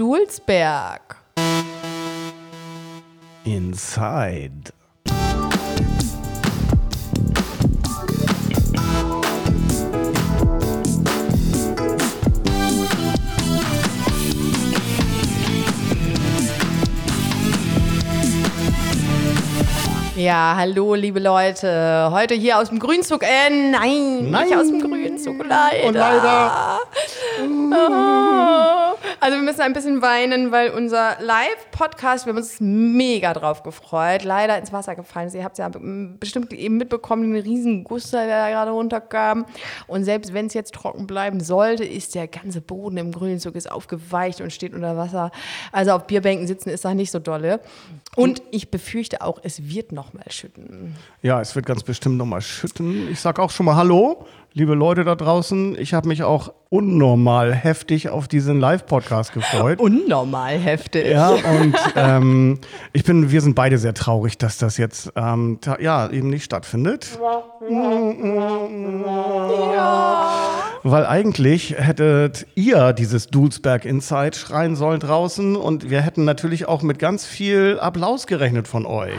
Dulsberg. Inside. Ja, hallo, liebe Leute. Heute hier aus dem Grünzug. Äh, nein, Nein. nicht aus dem Grünzug, leider. Und leider. Oh. Also wir müssen ein bisschen weinen, weil unser Live-Podcast, wir haben uns mega drauf gefreut, leider ins Wasser gefallen ist. Ihr habt es ja bestimmt eben mitbekommen, den riesen Guss, der da gerade runterkam. Und selbst wenn es jetzt trocken bleiben sollte, ist der ganze Boden im Grünzug ist aufgeweicht und steht unter Wasser. Also auf Bierbänken sitzen ist da nicht so dolle. Und ich befürchte auch, es wird noch mal schütten. Ja, es wird ganz bestimmt nochmal schütten. Ich sag auch schon mal Hallo, liebe Leute da draußen. Ich habe mich auch unnormal heftig auf diesen Live-Podcast gefreut. Unnormal heftig. Ja, und ähm, ich bin, wir sind beide sehr traurig, dass das jetzt ähm, ja eben nicht stattfindet. Weil eigentlich hättet ihr dieses Dulsberg Inside schreien sollen draußen und wir hätten natürlich auch mit ganz viel Applaus gerechnet von euch.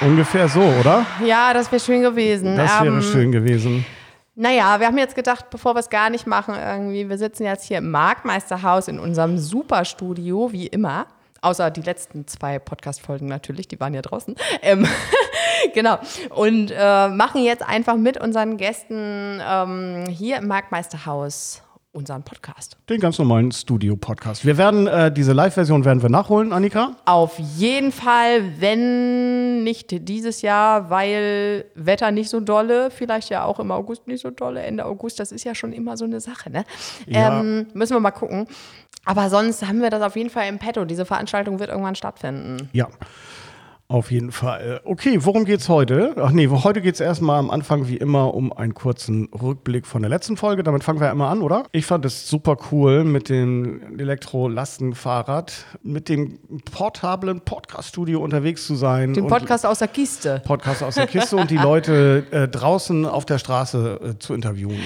Ungefähr so, oder? Ja, das wäre schön gewesen. Das wäre Ähm, schön gewesen. Naja, wir haben jetzt gedacht, bevor wir es gar nicht machen, irgendwie, wir sitzen jetzt hier im Marktmeisterhaus in unserem Superstudio, wie immer. Außer die letzten zwei Podcast-Folgen natürlich, die waren ja draußen. Ähm, genau. Und äh, machen jetzt einfach mit unseren Gästen ähm, hier im Marktmeisterhaus unseren Podcast. Den ganz normalen Studio-Podcast. Wir werden äh, diese Live-Version werden wir nachholen, Annika. Auf jeden Fall, wenn nicht dieses Jahr, weil Wetter nicht so dolle, vielleicht ja auch im August nicht so dolle, Ende August, das ist ja schon immer so eine Sache, ne? Ja. Ähm, müssen wir mal gucken. Aber sonst haben wir das auf jeden Fall im Petto. Diese Veranstaltung wird irgendwann stattfinden. Ja, auf jeden Fall. Okay, worum geht's heute? Ach nee, heute geht's erstmal am Anfang wie immer um einen kurzen Rückblick von der letzten Folge. Damit fangen wir immer an, oder? Ich fand es super cool mit dem Elektro-Lastenfahrrad, mit dem portablen Podcast-Studio unterwegs zu sein. Den Podcast aus der Kiste. Podcast aus der Kiste und die Leute äh, draußen auf der Straße äh, zu interviewen.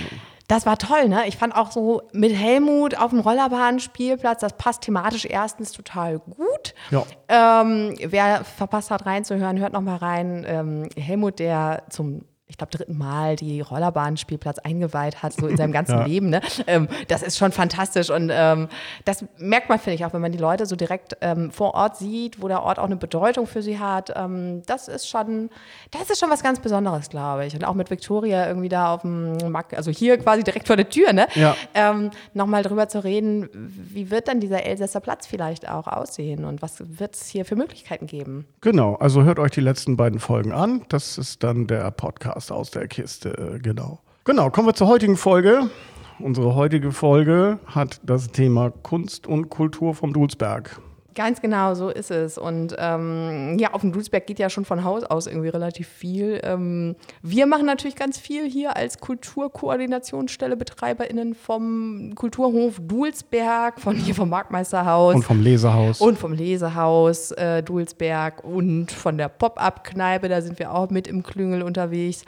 Das war toll, ne? Ich fand auch so mit Helmut auf dem Rollerbahnspielplatz, das passt thematisch erstens total gut. Ja. Ähm, wer verpasst hat reinzuhören, hört noch mal rein. Ähm, Helmut, der zum ich glaube, dritten Mal die Rollerbahnspielplatz eingeweiht hat, so in seinem ganzen Ja. Leben. Ne? Ähm, das ist schon fantastisch. Und ähm, das merkt man, finde ich, auch, wenn man die Leute so direkt ähm, vor Ort sieht, wo der Ort auch eine Bedeutung für sie hat. Ähm, das ist schon, das ist schon was ganz Besonderes, glaube ich. Und auch mit Victoria irgendwie da auf dem Markt, also hier quasi direkt vor der Tür, ne? Ja. ähm, nochmal drüber zu reden, wie wird dann dieser Elsässer Platz vielleicht auch aussehen und was wird es hier für Möglichkeiten geben? Genau, also hört euch die letzten beiden Folgen an. Das ist dann der Podcast aus der Kiste, äh, genau. Genau, kommen wir zur heutigen Folge. Unsere heutige Folge hat das Thema Kunst und Kultur vom Dulsberg. Ganz genau, so ist es. Und ähm, ja, auf dem Dulsberg geht ja schon von Haus aus irgendwie relativ viel. Ähm, wir machen natürlich ganz viel hier als Kulturkoordinationsstelle, BetreiberInnen vom Kulturhof Dulsberg, von hier vom Marktmeisterhaus. Und vom Lesehaus. Und vom Lesehaus äh, Dulsberg und von der Pop-Up-Kneipe, da sind wir auch mit im Klüngel unterwegs.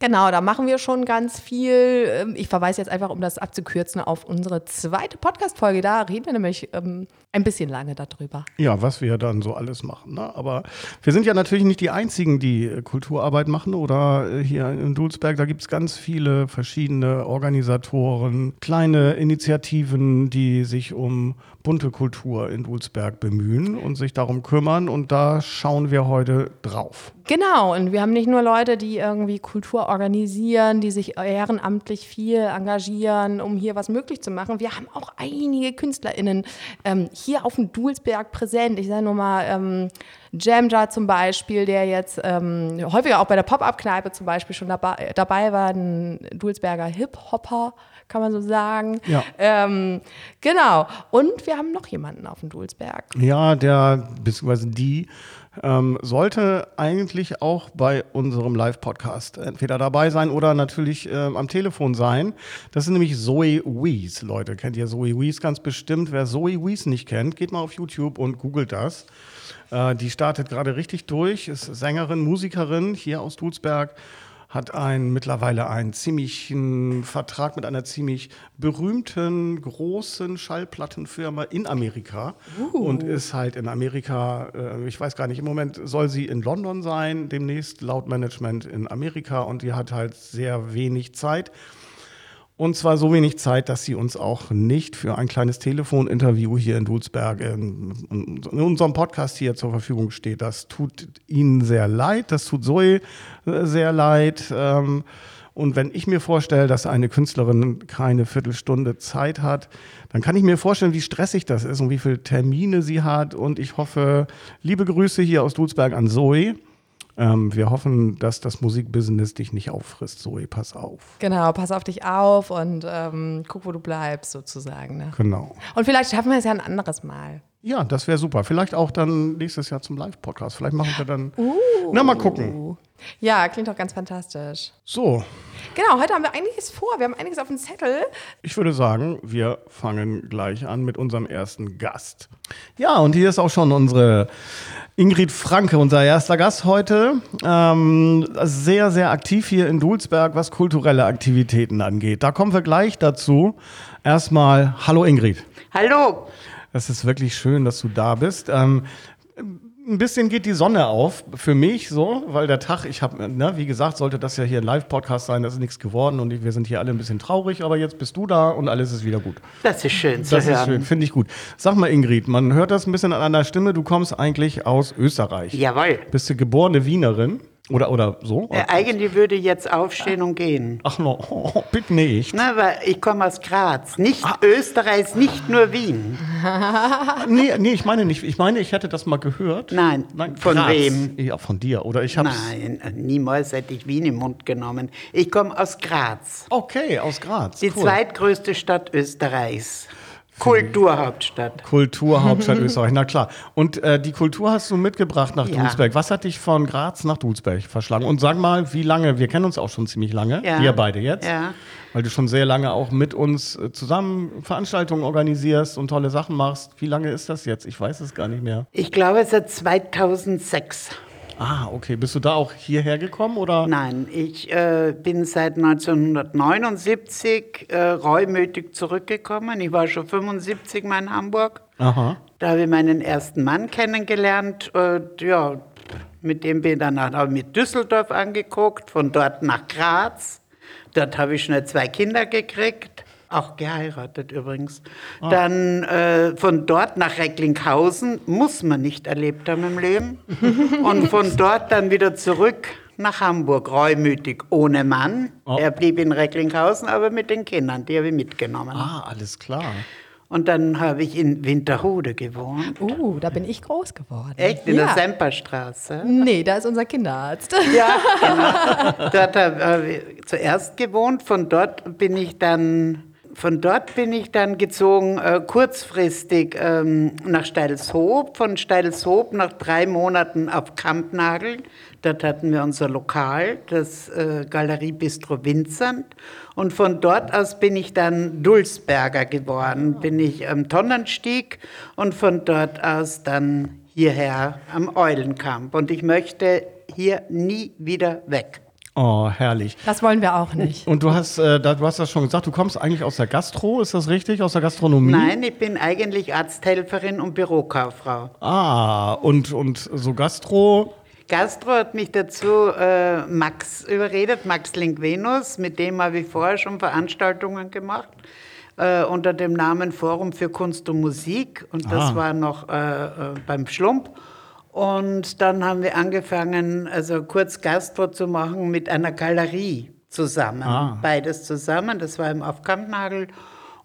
Genau, da machen wir schon ganz viel. Ähm, Ich verweise jetzt einfach, um das abzukürzen, auf unsere zweite Podcast-Folge. Da reden wir nämlich ähm, ein bisschen lange darüber. Ja, was wir dann so alles machen. Ne? Aber wir sind ja natürlich nicht die Einzigen, die äh, Kulturarbeit machen oder äh, hier in Dulsberg. Da gibt es ganz viele verschiedene Organisatoren, kleine Initiativen, die sich um bunte Kultur in Dulsberg bemühen und sich darum kümmern. Und da schauen wir heute drauf. Genau, und wir haben nicht nur Leute, die irgendwie Kultur organisieren, die sich ehrenamtlich viel engagieren, um hier was möglich zu machen. Wir haben auch einige KünstlerInnen ähm, hier auf dem Dulsberg präsent. Ich sage nur mal ähm, Jamja zum Beispiel, der jetzt ähm, häufiger auch bei der Pop-Up-Kneipe zum Beispiel schon dabei, dabei war, ein Dulsberger Hip-Hopper, kann man so sagen. Ja. Ähm, genau. Und wir haben noch jemanden auf dem Dulsberg. Ja, der, beziehungsweise die, ähm, sollte eigentlich auch bei unserem Live-Podcast entweder dabei sein oder natürlich ähm, am Telefon sein. Das ist nämlich Zoe Wees, Leute. Kennt ihr Zoe Wees ganz bestimmt? Wer Zoe Wees nicht kennt, geht mal auf YouTube und googelt das. Äh, die startet gerade richtig durch, ist Sängerin, Musikerin hier aus Dulsberg hat ein, mittlerweile einen ziemlichen Vertrag mit einer ziemlich berühmten, großen Schallplattenfirma in Amerika Uh. und ist halt in Amerika, äh, ich weiß gar nicht, im Moment soll sie in London sein, demnächst laut Management in Amerika und die hat halt sehr wenig Zeit. Und zwar so wenig Zeit, dass sie uns auch nicht für ein kleines Telefoninterview hier in Dulsberg in, unserem Podcast hier zur Verfügung steht. Das tut ihnen sehr leid, das tut Zoe äh, sehr leid. Ähm, und wenn ich mir vorstelle, dass eine Künstlerin keine Viertelstunde Zeit hat, dann kann ich mir vorstellen, wie stressig das ist und wie viele Termine sie hat. Und ich hoffe, liebe Grüße hier aus Dulsberg an Zoe. Ähm, wir hoffen, dass das Musikbusiness dich nicht auffrisst, Zoe. Pass auf. Genau, pass auf dich auf und ähm, guck, wo du bleibst, sozusagen. Ne? Genau. Und vielleicht schaffen wir es ja ein anderes Mal. Ja, das wäre super. Vielleicht auch dann nächstes Jahr zum Live-Podcast. Vielleicht machen wir dann. Na, mal gucken. Ja, klingt doch ganz fantastisch. So, Genau, heute haben wir einiges vor. Wir haben einiges auf dem Zettel. ich würde sagen, wir fangen gleich an mit unserem ersten Gast. Ja, und hier ist auch schon unsere Ingrid Franke, unser erster Gast heute. Ähm, sehr, sehr aktiv hier in Dulsberg, was kulturelle Aktivitäten angeht. Da kommen wir gleich dazu. Erstmal, hallo Ingrid. Hallo. Es ist wirklich schön, dass du da bist. Ähm, ein bisschen geht die Sonne auf für mich so, weil der Tag, ich habe, ne, wie gesagt, sollte das ja hier ein Live-Podcast sein, das ist nichts geworden und wir sind hier alle ein bisschen traurig, aber jetzt bist du da und alles ist wieder gut. Das ist schön zu Das hören. ist schön, finde ich gut. Sag mal, Ingrid, man hört das ein bisschen an deiner Stimme, du kommst eigentlich aus Österreich. Jawohl. Bist du geborene Wienerin oder, oder so? Äh, eigentlich würde ich jetzt aufstehen und gehen. Ach no, oh, bitte nicht. Na, weil ich komme aus Graz. Nicht Österreich, nicht nur Wien. Nee, nee, ich meine nicht. Ich meine, ich hätte das mal gehört. Nein. Von Graz. wem? Ja, von dir. Oder ich hab's. Nein, niemals hätte ich Wien im Mund genommen. Ich komme aus Graz. Okay, aus Graz. Die cool. zweitgrößte Stadt Österreichs. Kulturhauptstadt. Kulturhauptstadt Österreich, na klar. Und äh, die Kultur hast du mitgebracht nach Ja. Dulsberg. Was hat dich von Graz nach Dulsberg verschlagen? Und sag mal, wie lange? Wir kennen uns auch schon ziemlich lange, Ja. wir beide jetzt. Ja. Weil du schon sehr lange auch mit uns äh, zusammen Veranstaltungen organisierst und tolle Sachen machst. Wie lange ist das jetzt? Ich weiß es gar nicht mehr. Ich glaube seit 2006. Ah, okay. Bist du da auch hierher gekommen oder? Nein, ich äh, bin seit 1979 äh, reumütig zurückgekommen. Ich war schon 75 mal in Hamburg. Aha. Da habe ich meinen ersten Mann kennengelernt. Und, ja, mit dem bin ich dann habe ich mir Düsseldorf angeguckt, von dort nach Graz. Dort habe ich schnell zwei Kinder gekriegt. Auch geheiratet übrigens. Dann äh, von dort nach Recklinghausen, muss man nicht erlebt haben im Leben. Und von dort dann wieder zurück nach Hamburg, reumütig, ohne Mann. Oh. Er blieb in Recklinghausen, aber mit den Kindern, die habe ich mitgenommen. Ah, alles klar. Und dann habe ich in Winterhude gewohnt. Uh, da bin ich groß geworden. Echt? In ja. der Semperstraße? Nee, da ist unser Kinderarzt. Ja, genau. Dort habe ich zuerst gewohnt. Von dort bin ich dann, von dort bin ich dann gezogen, äh, kurzfristig ähm, nach Steilshoop. Von Steilshoop nach drei Monaten auf Kampnagel. Dort hatten wir unser Lokal, das äh, Galerie Bistro Vincent. Und von dort aus bin ich dann Dulsberger geworden, bin ich am Tonnenstieg und von dort aus dann hierher am Eulenkamp. Und ich möchte hier nie wieder weg. Oh, herrlich. Das wollen wir auch nicht. Und du hast, äh, da, du hast das schon gesagt, du kommst eigentlich aus der Gastro, ist das richtig? Aus der Gastronomie? Nein, ich bin eigentlich Arzthelferin und Bürokauffrau. Ah, und, und so Gastro. Gastro hat mich dazu äh, Max überredet, Max Linkvenus, mit dem habe ich vorher schon Veranstaltungen gemacht. Äh, unter dem Namen Forum für Kunst und Musik. Und das Ah. war noch äh, äh, beim Schlump. Und dann haben wir angefangen, also kurz Gastro zu machen mit einer Galerie zusammen. Ah. Beides zusammen, das war im Aufkampnagel.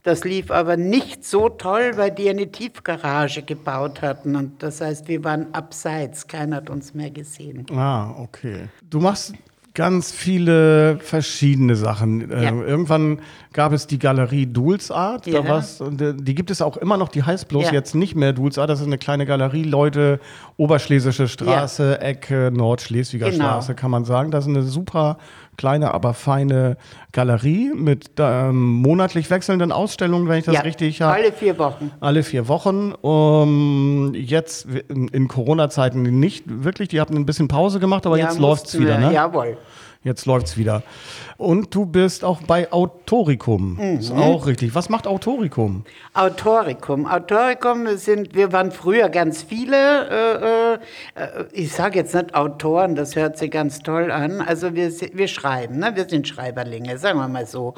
Das lief aber nicht so toll, weil die eine Tiefgarage gebaut hatten. Und das heißt, wir waren abseits, keiner hat uns mehr gesehen. Ah, okay. Du machst ganz viele verschiedene Sachen. Äh, Ja. Irgendwann gab es die Galerie Dulsart. Da Ja. war's, die, die gibt es auch immer noch, die heißt bloß Ja. jetzt nicht mehr Dulsart. Das ist eine kleine Galerie, Leute, Oberschlesische Straße, Ecke, Nordschleswiger Genau. Straße, kann man sagen. Das ist eine super kleine, aber feine Galerie mit ähm, monatlich wechselnden Ausstellungen, wenn ich das ja, richtig habe. alle vier Wochen. Alle vier Wochen. Um, jetzt in, Corona-Zeiten nicht wirklich. Die hatten ein bisschen Pause gemacht, aber Ja, jetzt läuft's mussten wieder, ne? Jawohl. Jetzt läuft's wieder. Und du bist auch bei Autoricum. Ist auch richtig. Was macht Autoricum? Autoricum. Autoricum sind, wir waren früher ganz viele, äh, äh, ich sage jetzt nicht Autoren, das hört sich ganz toll an. Also wir, wir schreiben, ne? wir sind Schreiberlinge, sagen wir mal so.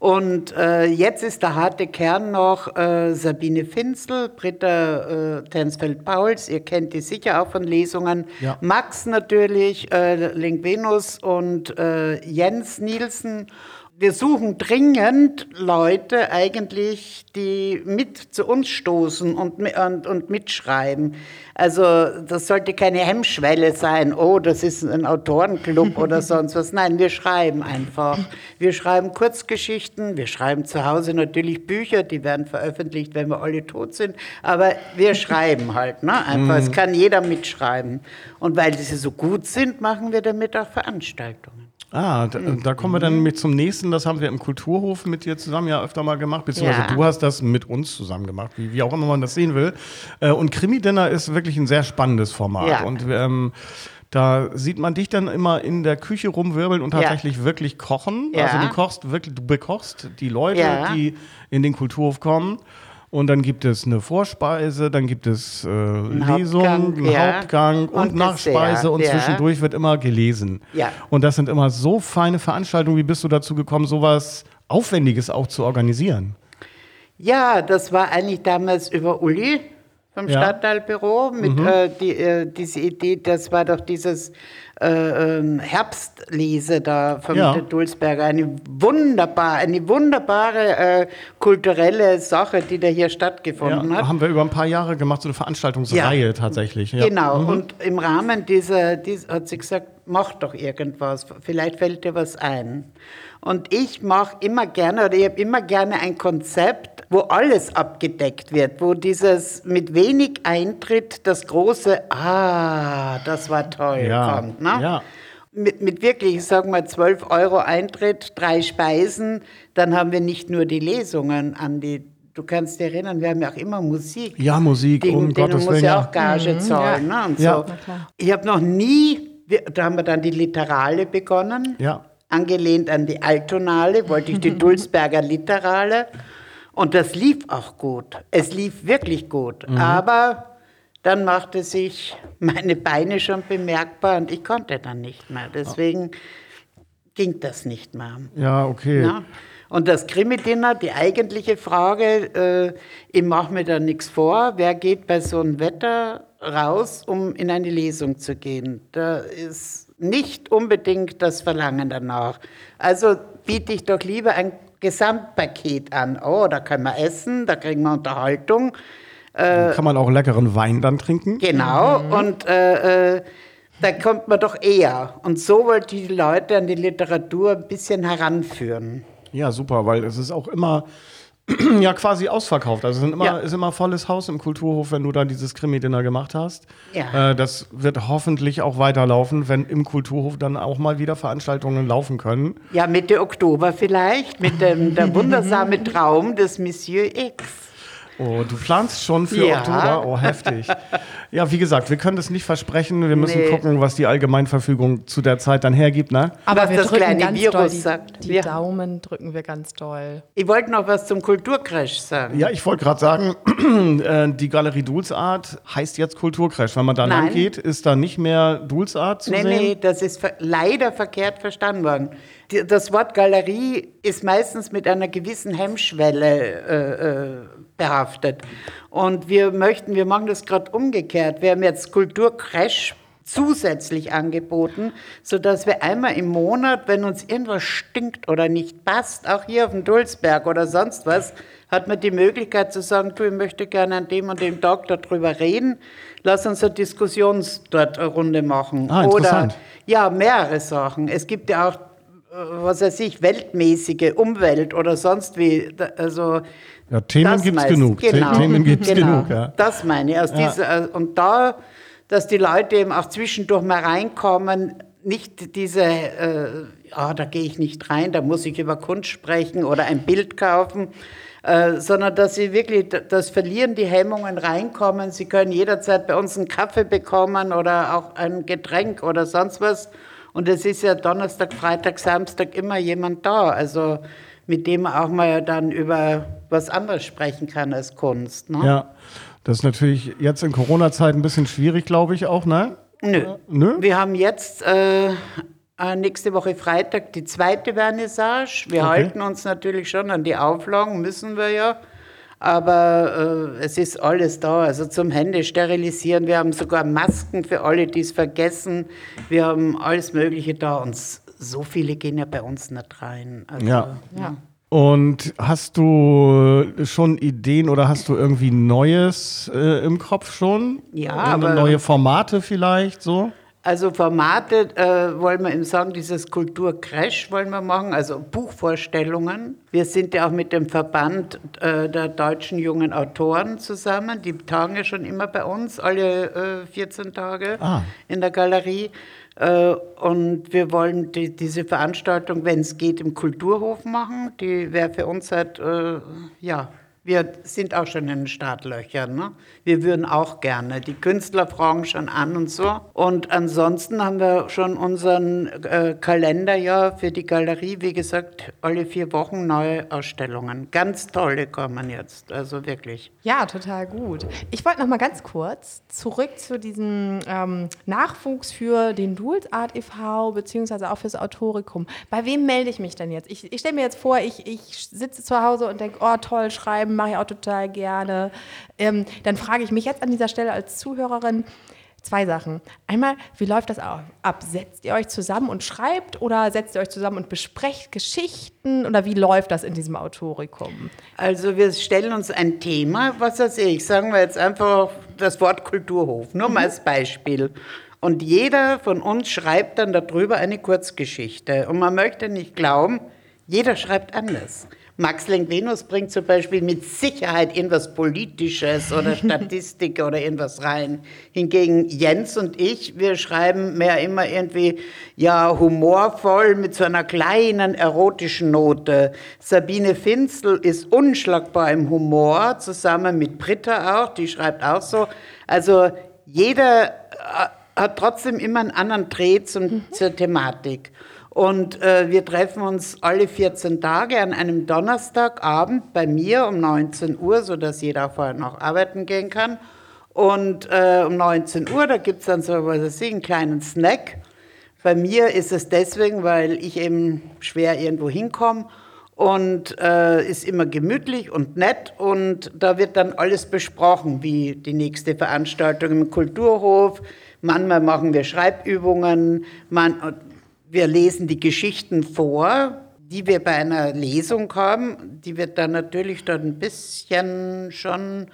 Und äh, jetzt ist der harte Kern noch äh, Sabine Finzel, Britta äh, Tensfeld-Pauls, ihr kennt die sicher auch von Lesungen. Ja. Max natürlich, äh, Lingvenus und äh, Jens Nielsen. Wir suchen dringend Leute eigentlich, die mit zu uns stoßen und, und, und mitschreiben. Also das sollte keine Hemmschwelle sein, oh, das ist ein Autorenclub oder sonst was. Nein, wir schreiben einfach. Wir schreiben Kurzgeschichten, wir schreiben zu Hause natürlich Bücher, die werden veröffentlicht, wenn wir alle tot sind. Aber wir schreiben halt, ne? Einfach, es kann jeder mitschreiben. Und weil sie so gut sind, machen wir damit auch Veranstaltungen. Ah, da, da kommen wir dann mit zum nächsten. Das haben wir im Kulturhof mit dir zusammen ja öfter mal gemacht, beziehungsweise Ja. du hast das mit uns zusammen gemacht, wie, wie auch immer man das sehen will. Äh, Und Krimi-Dinner ist wirklich ein sehr spannendes Format. Ja. Und ähm, da sieht man dich dann immer in der Küche rumwirbeln und Ja. tatsächlich wirklich kochen. Ja. Also du kochst wirklich, du bekochst die Leute, Ja. die in den Kulturhof kommen. Und dann gibt es eine Vorspeise, dann gibt es äh, Lesung, Hauptgang, einen ja. Hauptgang und, Und Nachspeise Dessert, und ja. zwischendurch wird immer gelesen. Ja. Und das sind immer so feine Veranstaltungen. Wie bist du dazu gekommen, sowas Aufwendiges auch zu organisieren? Ja, das war eigentlich damals über Uli vom Ja. Stadtteilbüro mit äh, die, äh, diese Idee, das war doch dieses äh, ähm, Herbstlese da vom Ja. Dulsberger. Eine wunderbar, eine wunderbare äh, kulturelle Sache, die da hier stattgefunden hat. haben wir über ein paar Jahre gemacht, so eine Veranstaltungsreihe tatsächlich. Ja. Genau, und im Rahmen dieser, dies hat sie gesagt, mach doch irgendwas, vielleicht fällt dir was ein. Und ich mache immer gerne, oder ich habe immer gerne ein Konzept, wo alles abgedeckt wird, wo dieses mit wenig Eintritt das große, ah, das war toll, Ja, kommt. Ne? ja. Mit, mit wirklich, ich sag mal, 12 Euro Eintritt, drei Speisen, dann haben wir nicht nur die Lesungen an die, du kannst dich erinnern, wir haben ja auch immer Musik. Ja, Musik, Den, um den Gottes muss Willen. ja Ja. auch Gage zahlen. Ne? Und Ja. so. Ich habe noch nie, da haben wir dann die Literale begonnen, Ja. angelehnt an die Altonale, wollte ich die Dulsberger Literale. Und das lief auch gut. Es lief wirklich gut. Mhm. Aber dann machte sich meine Beine schon bemerkbar und ich konnte dann nicht mehr. Deswegen ging das nicht mehr. Ja, okay. Ja. Und das Krimi-Dinner, die eigentliche Frage, äh, ich mache mir da nichts vor, wer geht bei so einem Wetter raus, um in eine Lesung zu gehen? Da ist nicht unbedingt das Verlangen danach. Also biete ich doch lieber ein Gesamtpaket an. Oh, da können wir essen, da kriegen wir Unterhaltung. Kann man auch leckeren Wein dann trinken? Genau, und äh, äh, da kommt man doch eher. Und so wollte ich die Leute an die Literatur ein bisschen heranführen. Ja, super, weil es ist auch immer ja quasi ausverkauft. Also es sind immer, Ja. ist immer volles Haus im Kulturhof, wenn du da dieses Krimi-Dinner gemacht hast. Ja. Äh, das wird hoffentlich auch weiterlaufen, wenn im Kulturhof dann auch mal wieder Veranstaltungen laufen können. Ja, Mitte Oktober vielleicht, mit dem der wundersame Traum des Monsieur X. Oh, du planst schon für Ja. Oktober? Oh, heftig. Ja, wie gesagt, wir können das nicht versprechen. Wir müssen Nee. gucken, was die Allgemeinverfügung zu der Zeit dann hergibt, ne? Aber Was wir das drücken kleine ganz Virus doll die, sagt. die Ja. Daumen drücken wir ganz doll. Ich wollte noch was zum Kulturcrash sagen. Ja, ich wollte gerade sagen, äh, die Galerie Dulsart heißt jetzt Kulturcrash. Wenn man da lang geht, ist da nicht mehr Dulsart zu Nee, sehen. nee, das ist ver leider verkehrt verstanden worden. Das Wort Galerie ist meistens mit einer gewissen Hemmschwelle äh, äh, behaftet. Und wir möchten, wir machen das gerade umgekehrt. Wir haben jetzt Kulturcrash zusätzlich angeboten, sodass wir einmal im Monat, wenn uns irgendwas stinkt oder nicht passt, auch hier auf dem Dulsberg oder sonst was, hat man die Möglichkeit zu sagen, du, ich möchte gerne an dem und dem Tag darüber reden, lass uns eine Diskussions dort eine Runde machen. Ah, oder interessant. ja, mehrere Sachen. Es gibt ja auch, was weiß ich, weltmäßige Umwelt oder sonst wie, also Ja, Themen gibt's meist- genug. Genau, Themen gibt's genau. genug, ja. Das meine ich. Aus dieser, äh, und da, dass die Leute eben auch zwischendurch mal reinkommen, nicht diese, äh, ah, da gehe ich nicht rein, da muss ich über Kunst sprechen oder ein Bild kaufen, äh, sondern dass sie wirklich das Verlieren die Hemmungen reinkommen. Sie können jederzeit bei uns einen Kaffee bekommen oder auch ein Getränk oder sonst was. Und es ist ja Donnerstag, Freitag, Samstag immer jemand da. Also mit dem auch mal dann über was anderes sprechen kann als Kunst. Ne? Ja, das ist natürlich jetzt in Corona-Zeit ein bisschen schwierig, glaube ich auch, ne? Nö. Nö? Wir haben jetzt äh, äh, nächste Woche Freitag die zweite Vernissage. Wir Okay. halten uns natürlich schon an die Auflagen, müssen wir ja. Aber äh, es ist alles da, also zum Hände sterilisieren. Wir haben sogar Masken für alle, die es vergessen. Wir haben alles Mögliche da und so viele gehen ja bei uns nicht rein. Also, Ja. Ja. Und hast du schon Ideen oder hast du irgendwie Neues äh, im Kopf schon? Ja, Oder aber- neue Formate vielleicht so? Also Formate äh, wollen wir eben sagen, dieses Kulturcrash wollen wir machen, also Buchvorstellungen. Wir sind ja auch mit dem Verband äh, der deutschen jungen Autoren zusammen. Die tagen ja schon immer bei uns, alle äh, 14 Tage Ah. in der Galerie. Äh, und wir wollen die, diese Veranstaltung, wenn es geht, im Kulturhof machen. Die wäre für uns halt, ja, wir sind auch schon in den Startlöchern. Ne? Wir würden auch gerne. Die Künstler fragen schon an und so. Und ansonsten haben wir schon unseren äh, Kalender ja für die Galerie, wie gesagt, alle vier Wochen neue Ausstellungen. Ganz tolle kommen jetzt, also wirklich. Ja, total gut. Ich wollte noch mal ganz kurz zurück zu diesem ähm, Nachwuchs für den Duals Art e.V. beziehungsweise auch fürs Autorikum. Bei wem melde ich mich denn jetzt? Ich, ich stelle mir jetzt vor, ich, ich sitze zu Hause und denke, oh toll, schreiben mache ich auch total gerne. Ähm, dann frage ich mich jetzt an dieser Stelle als Zuhörerin, Zwei Sachen. Einmal, wie läuft das ab? Setzt ihr euch zusammen und schreibt oder setzt ihr euch zusammen und besprecht Geschichten oder wie läuft das in diesem Autorikum? Also wir stellen uns ein Thema, was weiß ich, sagen wir jetzt einfach das Wort Kulturhof, nur mal als Beispiel. Und jeder von uns schreibt dann darüber eine Kurzgeschichte. Und man möchte nicht glauben, jeder schreibt anders. Max Lenk-Venus bringt zum Beispiel mit Sicherheit irgendwas Politisches oder Statistik oder irgendwas rein. Hingegen Jens und ich, wir schreiben mehr immer irgendwie, ja, humorvoll mit so einer kleinen erotischen Note. Sabine Finzel ist unschlagbar im Humor, zusammen mit Britta auch, die schreibt auch so. Also jeder äh, hat trotzdem immer einen anderen Dreh zum, zur Thematik. Und äh, wir treffen uns alle 14 Tage an einem Donnerstagabend bei mir um 19 Uhr, sodass jeder vorher noch arbeiten gehen kann. Und äh, um 19 Uhr, da gibt es dann so, was ich, einen kleinen Snack. Bei mir ist es deswegen, weil ich eben schwer irgendwo hinkomme und äh, ist immer gemütlich und nett und da wird dann alles besprochen, wie die nächste Veranstaltung im Kulturhof. Manchmal machen wir Schreibübungen, man, wir lesen die Geschichten vor, die wir bei einer Lesung haben. Die wird dann natürlich dann ein bisschen schon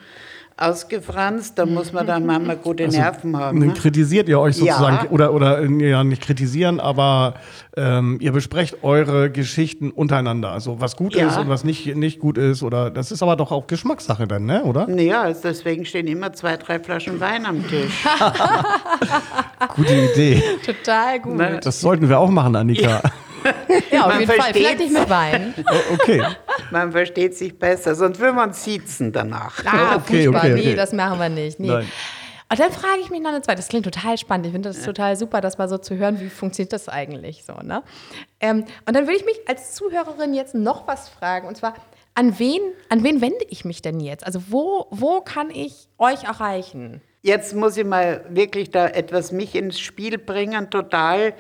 ausgefranst. Da muss man dann manchmal gute Nerven haben. Dann Ne? kritisiert ihr euch sozusagen, Ja. oder, oder ja, nicht kritisieren, aber ähm, ihr besprecht eure Geschichten untereinander. Also was gut Ja. ist und was nicht, nicht gut ist. Oder das ist aber doch auch Geschmackssache dann, ne? oder? Ja, also deswegen stehen immer zwei, drei Flaschen Wein am Tisch. Gute Idee. Total gut. Ne? Das sollten wir auch machen, Annika. Ja, auf Man jeden Fall. Vielleicht nicht mit Wein. Oh, okay. Man versteht sich besser, sonst will man siezen danach. Ah, Okay, furchtbar. okay, Nee, okay. das machen wir nicht. Nee. Nein. Und dann frage ich mich noch eine zweite. Das klingt total spannend. Ich finde das total super, das mal so zu hören, wie funktioniert das eigentlich so. Ne? Ähm, und dann würde ich mich als Zuhörerin jetzt noch was fragen. Und zwar, an wen, an wen wende ich mich denn jetzt? Also wo, wo kann ich euch erreichen? Jetzt muss ich mal wirklich da etwas mich ins Spiel bringen, total.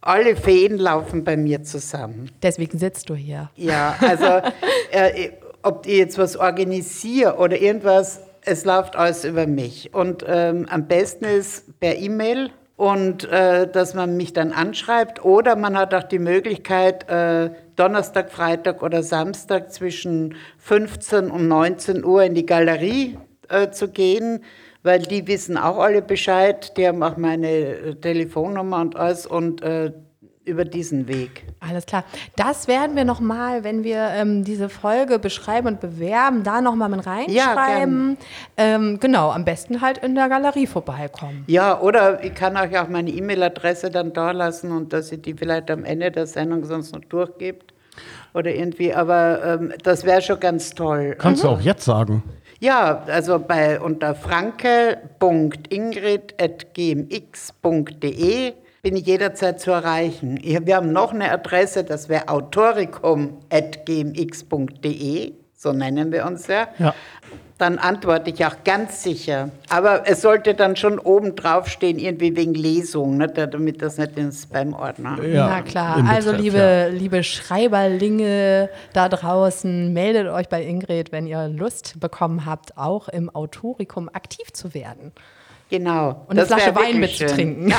Alle Feen laufen bei mir zusammen. Deswegen sitzt du hier. Ja, also äh, ob ich jetzt was organisiere oder irgendwas, es läuft alles über mich. Und ähm, am besten ist per E-Mail und äh, dass man mich dann anschreibt oder man hat auch die Möglichkeit, äh, Donnerstag, Freitag oder Samstag zwischen 15 und 19 Uhr in die Galerie äh, zu gehen, weil die wissen auch alle Bescheid. Die haben auch meine äh, Telefonnummer und alles und äh, über diesen Weg. Alles klar. Das werden wir nochmal, wenn wir ähm, diese Folge beschreiben und bewerben, da nochmal mit reinschreiben. ähm, genau, am besten halt in der Galerie vorbeikommen. Ja, oder ich kann euch auch meine E-Mail-Adresse dann da lassen und dass ihr die vielleicht am Ende der Sendung sonst noch durchgebt. Oder irgendwie, aber ähm, das wäre schon ganz toll. Kannst du auch jetzt sagen. Ja, also bei unter franke.ingrid.gmx.de bin ich jederzeit zu erreichen. Wir haben noch eine Adresse, das wäre autoricum.gmx.de, so nennen wir uns ja. Ja. Dann antworte ich auch ganz sicher. Aber es sollte dann schon oben drauf stehen, irgendwie wegen Lesung, ne, damit das nicht in den Spam-Ordner. Ja, Na klar, also Betreff, liebe, ja. liebe Schreiberlinge da draußen, meldet euch bei Ingrid, wenn ihr Lust bekommen habt, auch im Autorikum aktiv zu werden Genau. und eine Flasche Wein mitzutrinken.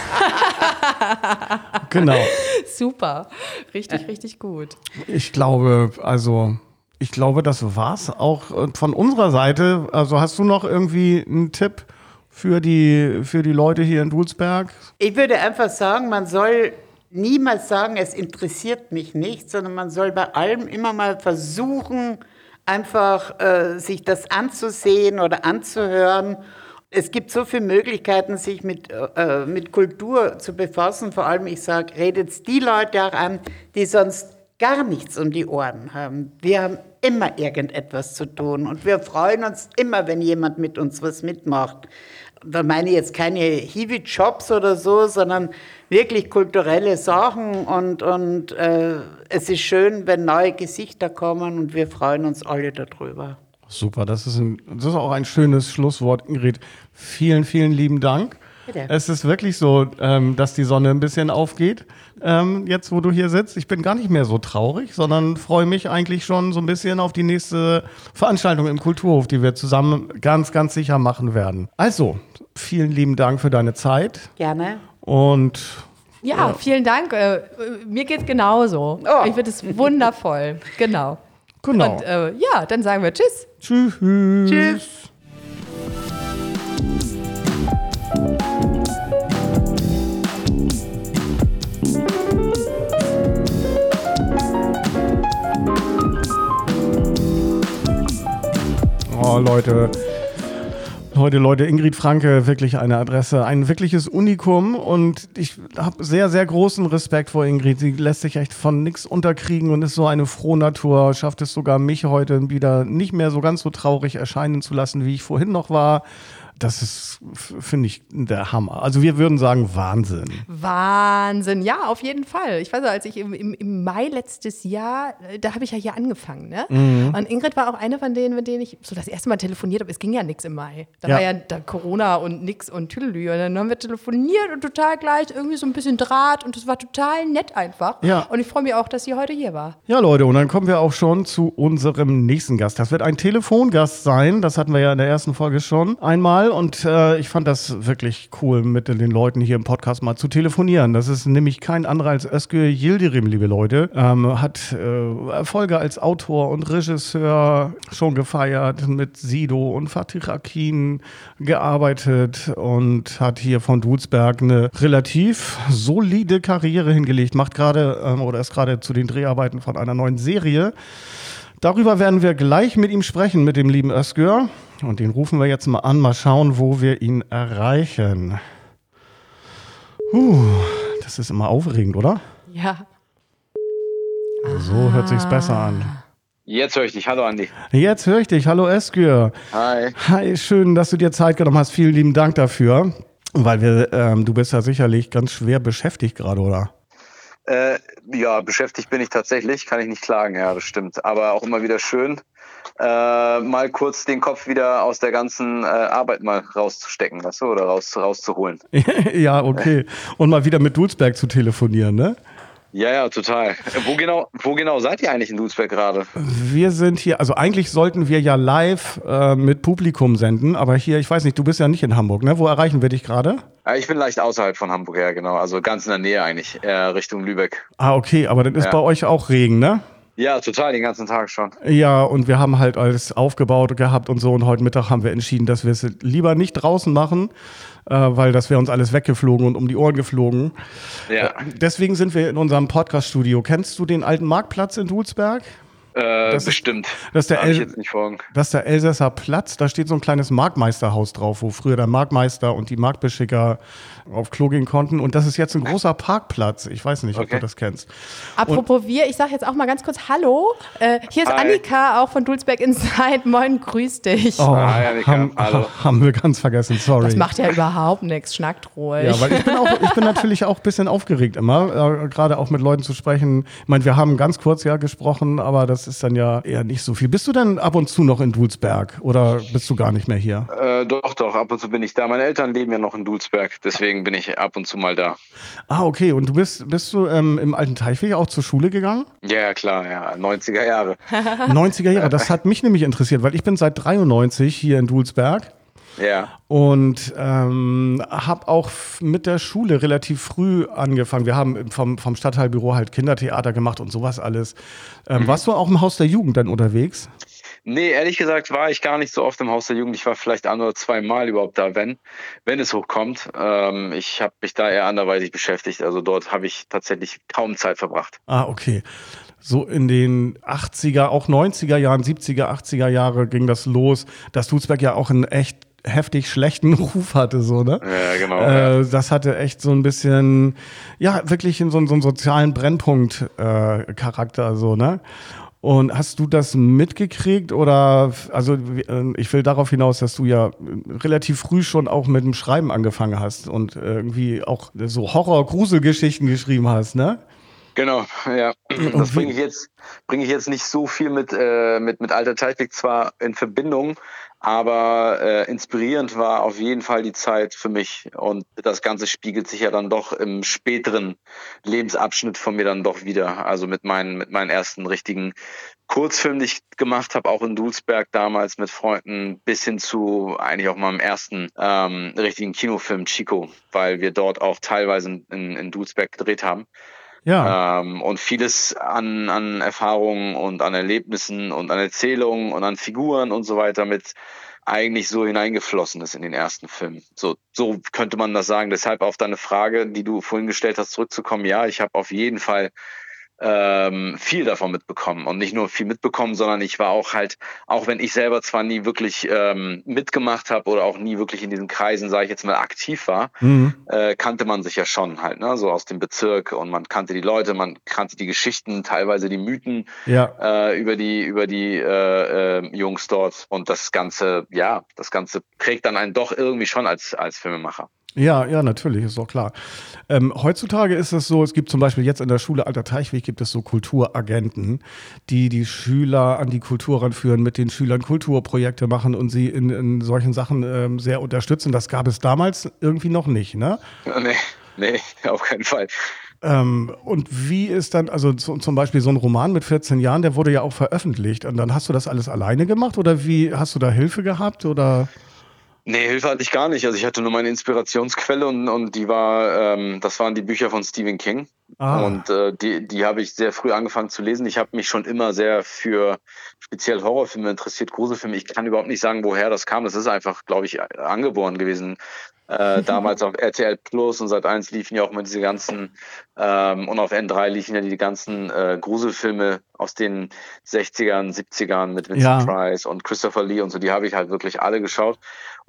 Genau. Super, richtig, richtig gut. Ich glaube, also, ich glaube, das war's auch äh, von unserer Seite. Also, hast du noch irgendwie einen Tipp für die, für die Leute hier in Dulsberg? Ich würde einfach sagen, man soll niemals sagen, es interessiert mich nicht, sondern man soll bei allem immer mal versuchen, einfach äh, sich das anzusehen oder anzuhören. Es gibt so viele Möglichkeiten, sich mit, äh, mit Kultur zu befassen. Vor allem, ich sage, redet die Leute auch an, die sonst gar nichts um die Ohren haben. Wir haben immer irgendetwas zu tun und wir freuen uns immer, wenn jemand mit uns was mitmacht. Da meine ich jetzt keine Hiwi-Jobs oder so, sondern wirklich kulturelle Sachen und, und äh, es ist schön, wenn neue Gesichter kommen und wir freuen uns alle darüber. Super, das ist, ein, das ist auch ein schönes Schlusswort, Ingrid. Vielen, vielen lieben Dank. Bitte. Es ist wirklich so, ähm, dass die Sonne ein bisschen aufgeht, ähm, jetzt wo du hier sitzt. Ich bin gar nicht mehr so traurig, sondern freue mich eigentlich schon so ein bisschen auf die nächste Veranstaltung im Kulturhof, die wir zusammen ganz, ganz sicher machen werden. Also, vielen lieben Dank für deine Zeit Gerne. Und Ja, vielen Dank. Äh, äh, mir geht's genauso. Oh. Ich finde es wundervoll. Genau. genau. Und äh, ja, dann sagen wir Tschüss. Tschüss. Tschüss. Oh, Leute. Heute, Leute, Ingrid Franke, wirklich eine Adresse, ein wirkliches Unikum und ich habe sehr, sehr großen Respekt vor Ingrid. Sie lässt sich echt von nichts unterkriegen und ist so eine Frohnatur, schafft es sogar mich heute wieder nicht mehr so ganz so traurig erscheinen zu lassen, wie ich vorhin noch war. Das ist, finde ich, der Hammer. Also wir würden sagen Wahnsinn. Wahnsinn, ja, auf jeden Fall. Ich weiß noch, als ich im, im, im Mai letztes Jahr, äh, da habe ich ja hier angefangen, ne? Mhm. Und Ingrid war auch eine von denen, mit denen ich so das erste Mal telefoniert habe. Es ging ja nichts im Mai. Da Ja. war ja da Corona und nix und Tüdelü. Und dann haben wir telefoniert und total gleich irgendwie so ein bisschen Draht und es war total nett einfach. Ja. Und ich freue mich auch, dass sie heute hier war. Ja, Leute, und dann kommen wir auch schon zu unserem nächsten Gast. Das wird ein Telefongast sein. Das hatten wir ja in der ersten Folge schon einmal. Und äh, ich fand das wirklich cool, mit den Leuten hier im Podcast mal zu telefonieren. Das ist nämlich kein anderer als Özgür Yildirim, liebe Leute. Ähm, hat äh, Erfolge als Autor und Regisseur schon gefeiert, mit Sido und Fatih Akin gearbeitet und hat hier von Dulsberg eine relativ solide Karriere hingelegt. Macht gerade ähm, oder ist gerade zu den Dreharbeiten von einer neuen Serie. Darüber werden wir gleich mit ihm sprechen, mit dem lieben Özgür. Und den rufen wir jetzt mal an, mal schauen, wo wir ihn erreichen. Puh, das ist immer aufregend, oder? Ja. So hört sich's besser an. Jetzt höre ich dich. Hallo Andi. Jetzt höre ich dich. Hallo Özgür. Hi. Hi, schön, dass du dir Zeit genommen hast. Vielen lieben Dank dafür. Weil wir, ähm, du bist ja sicherlich ganz schwer beschäftigt gerade, oder? Äh, ja, beschäftigt bin ich tatsächlich, kann ich nicht klagen, ja, das stimmt. Aber auch immer wieder schön, äh, mal kurz den Kopf wieder aus der ganzen äh, Arbeit mal rauszustecken, weißt du, oder raus, rauszuholen. ja, okay. Und mal wieder mit Dulsberg zu telefonieren, ne? Ja, ja, total. Wo genau, wo genau seid ihr eigentlich in Dulsberg gerade? Wir sind hier, also eigentlich sollten wir ja live äh, mit Publikum senden, aber hier, ich weiß nicht, du bist ja nicht in Hamburg, ne? Wo erreichen wir dich gerade? Äh, Ich bin leicht außerhalb von Hamburg, ja, genau. Also ganz in der Nähe eigentlich, äh, Richtung Lübeck. Ah, okay, aber dann ist Ja. bei euch auch Regen, ne? Ja, total, den ganzen Tag schon. Ja, und wir haben halt alles aufgebaut gehabt und so. Und heute Mittag haben wir entschieden, dass wir es lieber nicht draußen machen, äh, weil das wäre uns alles weggeflogen und um die Ohren geflogen. Ja. Deswegen sind wir in unserem Podcast-Studio. Kennst du den alten Marktplatz in Dulsberg? Äh, Das ist- bestimmt. Das ist, der El das ist der Elsässer Platz, da steht so ein kleines Marktmeisterhaus drauf, wo früher der Marktmeister und die Marktbeschicker auf Klo gehen konnten. Und das ist jetzt ein großer Parkplatz. Ich weiß nicht, ob Okay. du das kennst. Apropos wir, ich sage jetzt auch mal ganz kurz Hallo. Äh, hier ist Hi. Annika, auch von Dulzberg Inside. Moin, grüß dich. Oh, Ah, ja, Nika, haben, hallo. haben wir ganz vergessen, sorry. Das macht ja überhaupt nichts, schnackt ruhig. Ja, weil ich bin, auch, ich bin natürlich auch ein bisschen aufgeregt immer, äh, gerade auch mit Leuten zu sprechen. Ich meine, wir haben ganz kurz ja gesprochen, aber das ist dann ja eher nicht so viel. Bist du denn ab und zu noch in Dulsberg oder bist du gar nicht mehr hier? Äh, doch, doch, ab und zu bin ich da. Meine Eltern leben ja noch in Dulsberg, deswegen bin ich ab und zu mal da. Ah, okay. Und du bist, bist du ähm, im alten Teichweg auch zur Schule gegangen? Ja, klar, ja, 90er Jahre. 90er Jahre, das hat mich nämlich interessiert, weil ich bin seit 93 hier in Dulsberg. Ja. Und ähm, habe auch mit der Schule relativ früh angefangen. Wir haben vom, vom Stadtteilbüro halt Kindertheater gemacht und sowas alles. Ähm, Warst du auch im Haus der Jugend dann unterwegs? Nee, ehrlich gesagt war ich gar nicht so oft im Haus der Jugend. Ich war vielleicht ein oder zwei Mal überhaupt da, wenn, wenn es hochkommt. Ähm, ich habe mich da eher anderweitig beschäftigt. Also dort habe ich tatsächlich kaum Zeit verbracht. Ah, okay. So in den 80er, auch 90er Jahren, 70er, 80er Jahre ging das los, dass Dulsberg ja auch einen echt heftig schlechten Ruf hatte, so, ne? Ja, genau. ja. Äh, das hatte echt so ein bisschen, ja, wirklich in so, so einen sozialen Brennpunkt-Charakter, so, ne? Und hast du das mitgekriegt oder, also äh, ich will darauf hinaus, dass du ja äh, relativ früh schon auch mit dem Schreiben angefangen hast und irgendwie auch so Horror-Gruselgeschichten geschrieben hast, ne? Genau, ja. Das bringe ich jetzt bringe ich jetzt nicht so viel mit äh, mit mit Alter Teitweg zwar in Verbindung, aber äh, inspirierend war auf jeden Fall die Zeit für mich und das Ganze spiegelt sich ja dann doch im späteren Lebensabschnitt von mir dann doch wieder. Also mit meinen mit meinen ersten richtigen Kurzfilmen, die ich gemacht habe, auch in Dulsberg damals mit Freunden, bis hin zu eigentlich auch meinem ersten ähm, richtigen Kinofilm Chico, weil wir dort auch teilweise in, in Dulsberg gedreht haben. Ja. Ähm, und vieles an, an Erfahrungen und an Erlebnissen und an Erzählungen und an Figuren und so weiter mit eigentlich so hineingeflossen ist in den ersten Film. So, so könnte man das sagen. Deshalb auf deine Frage, die du vorhin gestellt hast, zurückzukommen. Ja, ich habe auf jeden Fall ähm, viel davon mitbekommen und nicht nur viel mitbekommen, sondern ich war auch halt, auch wenn ich selber zwar nie wirklich ähm, mitgemacht habe oder auch nie wirklich in diesen Kreisen, sage ich jetzt mal, aktiv war, Mhm. äh, kannte man sich ja schon halt, ne? so aus dem Bezirk und man kannte die Leute, man kannte die Geschichten, teilweise die Mythen Ja. äh, über die über die äh, äh, Jungs dort und das Ganze, ja, das Ganze prägt dann einen doch irgendwie schon als als Filmemacher. Ja, ja, natürlich, ist doch klar. Ähm, heutzutage ist es so, es gibt zum Beispiel jetzt in der Schule Alter Teichweg gibt es so Kulturagenten, die die Schüler an die Kultur ranführen, mit den Schülern Kulturprojekte machen und sie in, in solchen Sachen ähm, sehr unterstützen. Das gab es damals irgendwie noch nicht, ne? nee, nee, auf keinen Fall. Ähm, und wie ist dann, also zu, zum Beispiel so ein Roman mit 14 Jahren, der wurde ja auch veröffentlicht. Und dann hast du das alles alleine gemacht oder wie hast du da Hilfe gehabt oder? Nee, Hilfe hatte ich gar nicht. Also ich hatte nur meine Inspirationsquelle und, und die war, ähm, das waren die Bücher von Stephen King. Ah. Und äh, die, die habe ich sehr früh angefangen zu lesen. Ich habe mich schon immer sehr für speziell Horrorfilme interessiert, Gruselfilme. Ich kann überhaupt nicht sagen, woher das kam. Das ist einfach, glaube ich, angeboren gewesen. Äh, damals auf RTL Plus und seit eins liefen ja auch mal diese ganzen ähm, und auf N3 liefen ja die ganzen äh, Gruselfilme aus den 60ern, 70ern mit Vincent Ja. Price und Christopher Lee und so. Die habe ich halt wirklich alle geschaut.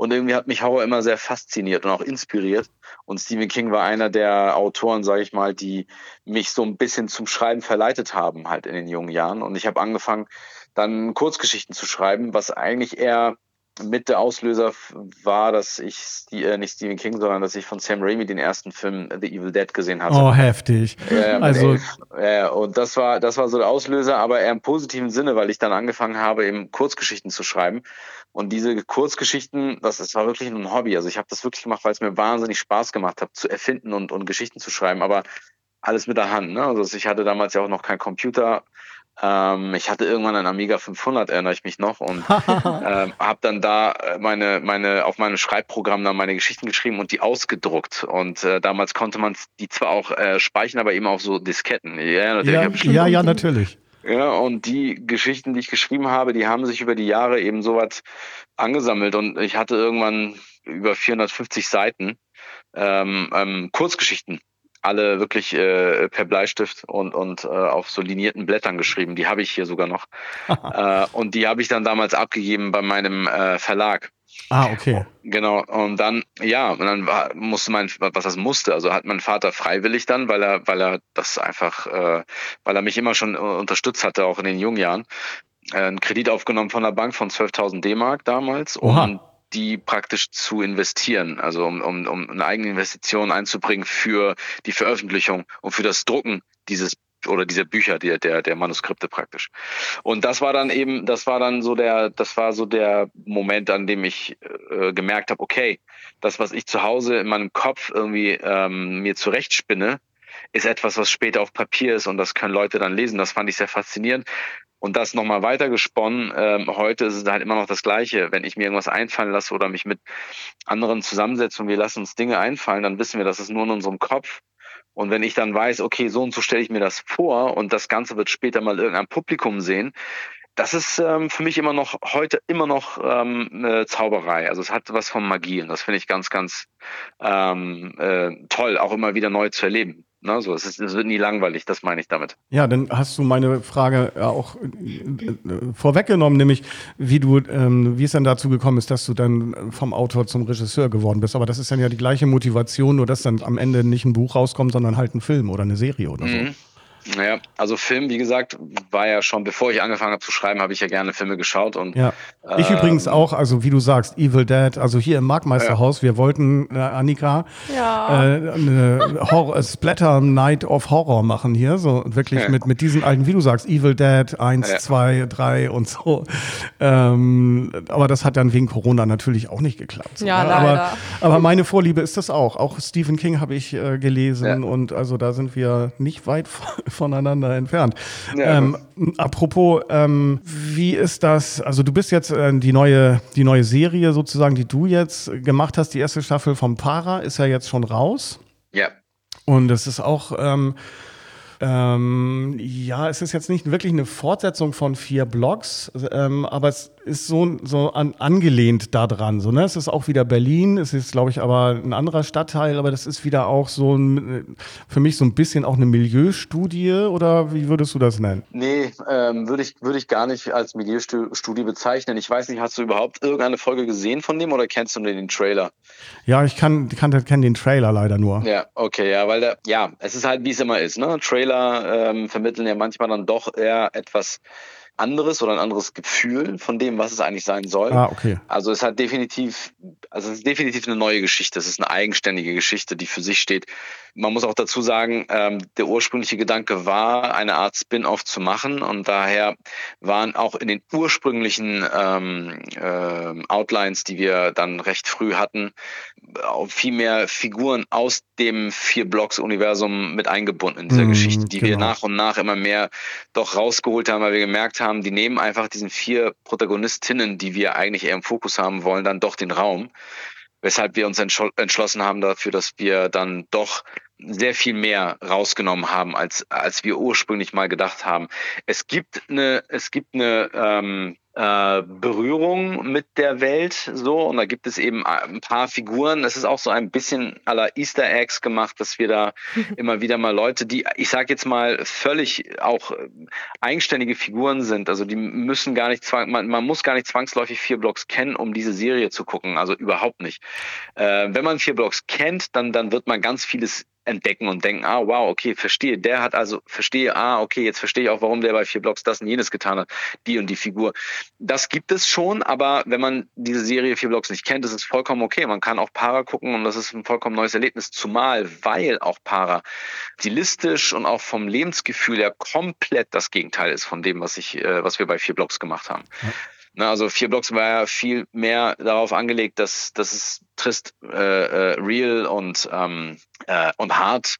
Und irgendwie hat mich Horror immer sehr fasziniert und auch inspiriert. Und Stephen King war einer der Autoren, sage ich mal, die mich so ein bisschen zum Schreiben verleitet haben, halt in den jungen Jahren. Und ich habe angefangen, dann Kurzgeschichten zu schreiben, was eigentlich eher mit der Auslöser war, dass ich äh, nicht Stephen King, sondern dass ich von Sam Raimi den ersten Film The Evil Dead gesehen hatte. Oh, heftig. Mit also. Ja, und das war, das war so der Auslöser, aber eher im positiven Sinne, weil ich dann angefangen habe, eben Kurzgeschichten zu schreiben. Und diese Kurzgeschichten, das, das war wirklich ein Hobby. Also ich habe das wirklich gemacht, weil es mir wahnsinnig Spaß gemacht hat, zu erfinden und, und Geschichten zu schreiben, aber alles mit der Hand. Ne? Also ich hatte damals ja auch noch keinen Computer. Ähm, ich hatte irgendwann einen Amiga 500, erinnere ich mich noch, und ähm, habe dann da äh, meine, meine, auf meinem Schreibprogramm dann meine Geschichten geschrieben und die ausgedruckt. Und äh, damals konnte man die zwar auch äh, speichern, aber eben auf so Disketten. Ja, natürlich. ja, ja, ja, natürlich. ja, und die Geschichten, die ich geschrieben habe, die haben sich über die Jahre eben so was angesammelt. Und ich hatte irgendwann über 450 Seiten ähm, ähm, Kurzgeschichten alle wirklich äh, per Bleistift und, und äh, auf so linierten Blättern geschrieben. Die habe ich hier sogar noch. äh, und die habe ich dann damals abgegeben bei meinem äh, Verlag. Ah, okay. Genau. Und dann, ja, und dann war, musste mein, was das musste, also hat mein Vater freiwillig dann, weil er, weil er das einfach, äh, weil er mich immer schon unterstützt hatte, auch in den jungen Jahren, äh, einen Kredit aufgenommen von der Bank von 12.000 D-Mark damals, Oha. Die praktisch zu investieren, also um, um, um eine eigene Investition einzubringen für die Veröffentlichung und für das Drucken dieses oder dieser Bücher, der, der, der Manuskripte praktisch. Und das war dann eben, das war dann so der, das war so der Moment, an dem ich äh, gemerkt habe, okay, das, was ich zu Hause in meinem Kopf irgendwie ähm, mir zurechtspinne, ist etwas, was später auf Papier ist und das können Leute dann lesen. Das fand ich sehr faszinierend. Und das nochmal weitergesponnen, ähm, heute ist es halt immer noch das Gleiche. Wenn ich mir irgendwas einfallen lasse oder mich mit anderen zusammensetze und wir lassen uns Dinge einfallen, dann wissen wir, das ist nur in unserem Kopf. Und wenn ich dann weiß, okay, so und so stelle ich mir das vor und das Ganze wird später mal irgendein Publikum sehen, das ist ähm, für mich immer noch heute immer noch ähm, eine Zauberei. Also es hat was von Magie und das finde ich ganz, ganz ähm, äh, toll, auch immer wieder neu zu erleben. Ne, so, es, ist, es wird nie langweilig, das meine ich damit. Ja, dann hast du meine Frage ja auch äh, vorweggenommen, nämlich wie du, ähm, wie es dann dazu gekommen ist, dass du dann vom Autor zum Regisseur geworden bist. Aber das ist dann ja die gleiche Motivation, nur dass dann am Ende nicht ein Buch rauskommt, sondern halt ein Film oder eine Serie oder so. Mhm. Naja, also Film, wie gesagt, war ja schon, bevor ich angefangen habe zu schreiben, habe ich ja gerne Filme geschaut und Ja. Ich ähm, übrigens auch, also wie du sagst, Evil Dead, also hier im Marktmeisterhaus, wir wollten, äh, Annika, Ja. äh, eine Horror, äh, Splatter Night of Horror machen hier, so wirklich Ja. mit, mit diesen alten, wie du sagst, Evil Dead 1, Ja. 2, 3 und so. Ähm, aber das hat dann wegen Corona natürlich auch nicht geklappt. so, Ja, ne? leider. Aber, aber meine Vorliebe ist das auch. Auch Stephen King habe ich äh, gelesen Ja. und also da sind wir nicht weit voneinander entfernt. Ja. Ähm, apropos, ähm, wie ist das? Also du bist jetzt äh, die neue, die neue Serie sozusagen, die du jetzt gemacht hast. Die erste Staffel vom Para ist ja jetzt schon raus. ja. Und es ist auch, ähm, ähm, ja, es ist jetzt nicht wirklich eine Fortsetzung von vier Blogs, ähm, aber es ist so, so an, angelehnt daran. So, ne? Es ist auch wieder Berlin, es ist, glaube ich, aber ein anderer Stadtteil, aber das ist wieder auch so ein, für mich so ein bisschen auch eine Milieustudie oder wie würdest du das nennen? Nee, ähm, würde ich, würde ich gar nicht als Milieustudie bezeichnen. Ich weiß nicht, hast du überhaupt irgendeine Folge gesehen von dem oder kennst du nur den Trailer? Ja, ich kann, kann, kann den Trailer leider nur. Ja, okay, ja, weil der, ja, es ist halt, wie es immer ist, ne? Trailer ähm, vermitteln ja manchmal dann doch eher etwas anderes oder ein anderes Gefühl von dem, was es eigentlich sein soll. Ah, okay. Also es hat definitiv, also es ist definitiv eine neue Geschichte. Es ist eine eigenständige Geschichte, die für sich steht. Man muss auch dazu sagen, ähm, der ursprüngliche Gedanke war, eine Art Spin-off zu machen und daher waren auch in den ursprünglichen ähm, ähm, Outlines, die wir dann recht früh hatten, auch viel mehr Figuren aus dem vier Blocks-Universum mit eingebunden in dieser Mm, Geschichte, die wir genau. nach und nach immer mehr doch rausgeholt haben, weil wir gemerkt haben, die nehmen einfach diesen vier Protagonistinnen, die wir eigentlich eher im Fokus haben wollen, dann doch den Raum. Weshalb wir uns entschl entschlossen haben dafür, dass wir dann doch sehr viel mehr rausgenommen haben, als, als wir ursprünglich mal gedacht haben. Es gibt eine, es gibt eine ähm, äh, Berührung mit der Welt so und da gibt es eben ein paar Figuren. Es ist auch so ein bisschen aller Easter Eggs gemacht, dass wir da immer wieder mal Leute, die, ich sage jetzt mal, völlig auch äh, eigenständige Figuren sind. Also die müssen gar nicht zwang, man, man muss gar nicht zwangsläufig vier Blocks kennen, um diese Serie zu gucken. Also überhaupt nicht. Äh, wenn man vier Blocks kennt, dann, dann wird man ganz vieles entdecken und denken, ah, wow, okay, verstehe. Der hat also, verstehe, ah, okay, jetzt verstehe ich auch, warum der bei vier Blocks das und jenes getan hat, die und die Figur. Das gibt es schon, aber wenn man diese Serie vier Blocks nicht kennt, ist es vollkommen okay. Man kann auch Para gucken und das ist ein vollkommen neues Erlebnis, zumal, weil auch Para stilistisch und auch vom Lebensgefühl her komplett das Gegenteil ist von dem, was ich, äh, was wir bei vier Blocks gemacht haben. Na, also vier Blocks war ja viel mehr darauf angelegt, dass, dass es trist, äh, äh, real und, ähm, äh, und hart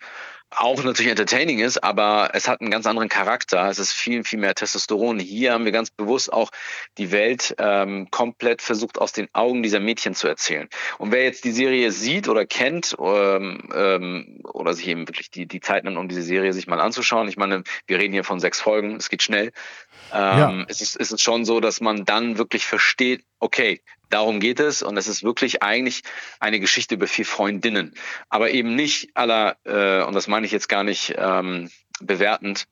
auch natürlich entertaining ist, aber es hat einen ganz anderen Charakter. Es ist viel, viel mehr Testosteron. Hier haben wir ganz bewusst auch die Welt ähm, komplett versucht, aus den Augen dieser Mädchen zu erzählen. Und wer jetzt die Serie sieht oder kennt ähm, ähm, oder sich eben wirklich die, die Zeit nimmt, um diese Serie sich mal anzuschauen, ich meine, wir reden hier von sechs Folgen, es geht schnell. Ähm, Ja. es, ist, es ist schon so, dass man dann wirklich versteht, okay, darum geht es und es ist wirklich eigentlich eine Geschichte über vier Freundinnen, aber eben nicht aller, äh, und das meine ich jetzt gar nicht ähm, bewertend,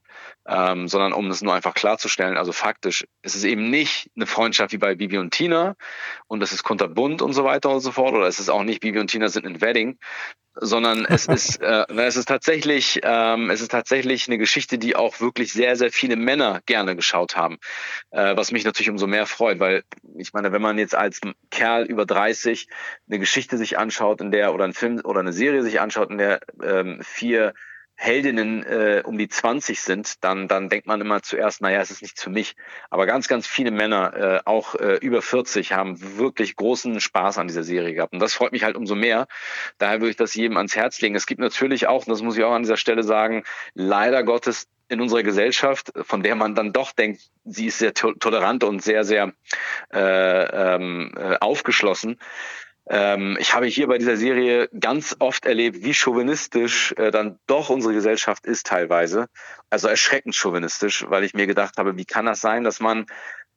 ähm, sondern um es nur einfach klarzustellen, also faktisch, es ist eben nicht eine Freundschaft wie bei Bibi und Tina und es ist kunterbunt und so weiter und so fort, oder es ist auch nicht Bibi und Tina sind in Wedding, sondern es ist, äh, es ist tatsächlich, ähm, es ist tatsächlich eine Geschichte, die auch wirklich sehr, sehr viele Männer gerne geschaut haben, äh, was mich natürlich umso mehr freut, weil ich meine, wenn man jetzt als Kerl über 30 eine Geschichte sich anschaut, in der oder einen Film oder eine Serie sich anschaut, in der ähm, vier Heldinnen äh, um die 20 sind, dann, dann denkt man immer zuerst, naja, es ist nicht für mich. Aber ganz, ganz viele Männer, äh, auch äh, über 40, haben wirklich großen Spaß an dieser Serie gehabt. Und das freut mich halt umso mehr. Daher würde ich das jedem ans Herz legen. Es gibt natürlich auch, und das muss ich auch an dieser Stelle sagen, leider Gottes in unserer Gesellschaft, von der man dann doch denkt, sie ist sehr to tolerant und sehr, sehr äh, ähm, äh, aufgeschlossen ähm, ich habe hier bei dieser Serie ganz oft erlebt, wie chauvinistisch äh, dann doch unsere Gesellschaft ist teilweise. Also erschreckend chauvinistisch, weil ich mir gedacht habe, wie kann das sein, dass man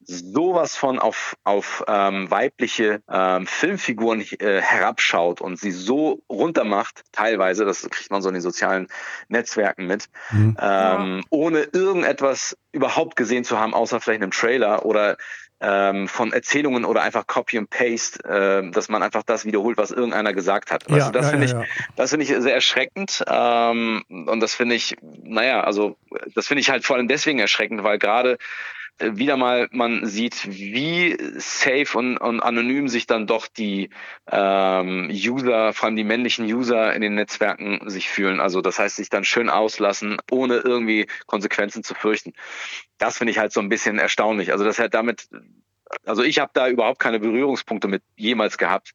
sowas von auf, auf ähm, weibliche ähm, Filmfiguren äh, herabschaut und sie so runtermacht, teilweise, das kriegt man so in den sozialen Netzwerken mit, mhm. ähm, ohne irgendetwas überhaupt gesehen zu haben, außer vielleicht einem Trailer oder ähm, von Erzählungen oder einfach Copy and Paste, äh, dass man einfach das wiederholt, was irgendeiner gesagt hat. Ja, du, das ja, finde ja, ich, das finde ich sehr erschreckend ähm, und das finde ich, naja, also das finde ich halt vor allem deswegen erschreckend, weil gerade wieder mal man sieht, wie safe und, und anonym sich dann doch die ähm, User, vor allem die männlichen User in den Netzwerken sich fühlen. Also das heißt, sich dann schön auslassen, ohne irgendwie Konsequenzen zu fürchten das finde ich halt so ein bisschen erstaunlich. Also das hat damit, also ich habe da überhaupt keine Berührungspunkte mit jemals gehabt.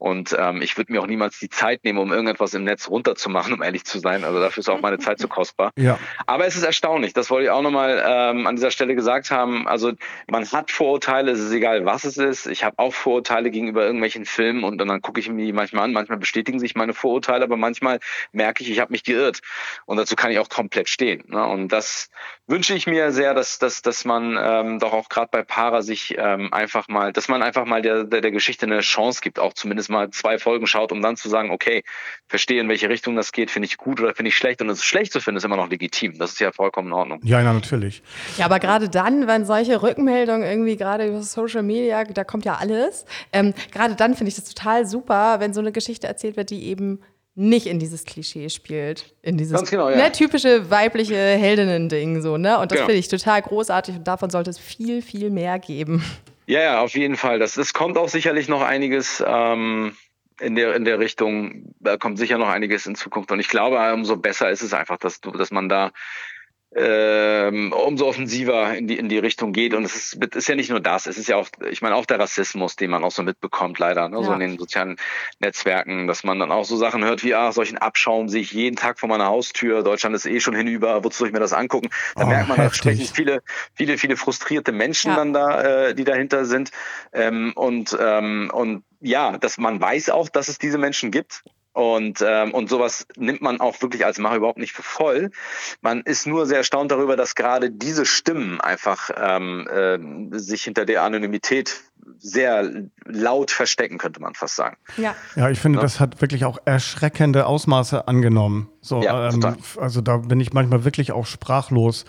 Und ähm, ich würde mir auch niemals die Zeit nehmen, um irgendetwas im Netz runterzumachen, um ehrlich zu sein. Also dafür ist auch meine Zeit zu kostbar. Ja. Aber es ist erstaunlich, das wollte ich auch nochmal ähm, an dieser Stelle gesagt haben. Also man hat Vorurteile, es ist egal, was es ist. Ich habe auch Vorurteile gegenüber irgendwelchen Filmen und, und dann gucke ich mir die manchmal an. Manchmal bestätigen sich meine Vorurteile, aber manchmal merke ich, ich habe mich geirrt. Und dazu kann ich auch komplett stehen. Ne? Und das wünsche ich mir sehr, dass, dass, dass man ähm, doch auch gerade bei Para sich ähm, einfach mal, dass man einfach mal der, der, der Geschichte eine Chance gibt, auch zumindest mal zwei Folgen schaut, um dann zu sagen, okay, verstehe, in welche Richtung das geht, finde ich gut oder finde ich schlecht. Und es schlecht zu finden, ist immer noch legitim. Das ist ja vollkommen in Ordnung. Ja, ja, natürlich. Ja, aber gerade dann, wenn solche Rückmeldungen irgendwie gerade über Social Media, da kommt ja alles, ähm, gerade dann finde ich das total super, wenn so eine Geschichte erzählt wird, die eben nicht in dieses Klischee spielt, in dieses genau, ja. ne, typische weibliche Heldinnen-Ding so, ne? Und das genau. finde ich total großartig und davon sollte es viel, viel mehr geben. Ja, ja, auf jeden Fall. Das, das kommt auch sicherlich noch einiges ähm, in, der, in der Richtung. Da kommt sicher noch einiges in Zukunft. Und ich glaube, umso besser ist es einfach, dass, dass man da ähm, umso offensiver in die, in die Richtung geht. Und es ist, ist ja nicht nur das, es ist ja auch, ich meine, auch der Rassismus, den man auch so mitbekommt, leider, ne? Ja. so in den sozialen Netzwerken, dass man dann auch so Sachen hört wie, ah, solchen Abschaum sehe ich jeden Tag vor meiner Haustür, Deutschland ist eh schon hinüber, wozu soll ich mir das angucken? Da oh, merkt man, da sprechen viele, viele, viele frustrierte Menschen ja. dann da, äh, die dahinter sind. Ähm, und, ähm, und ja, dass man weiß auch, dass es diese Menschen gibt und, ähm, und sowas nimmt man auch wirklich als Macher überhaupt nicht für voll. Man ist nur sehr erstaunt darüber, dass gerade diese Stimmen einfach ähm, äh, sich hinter der Anonymität sehr laut verstecken, könnte man fast sagen. Ja, ja ich finde, ja. das hat wirklich auch erschreckende Ausmaße angenommen. So, ja, ähm, also da bin ich manchmal wirklich auch sprachlos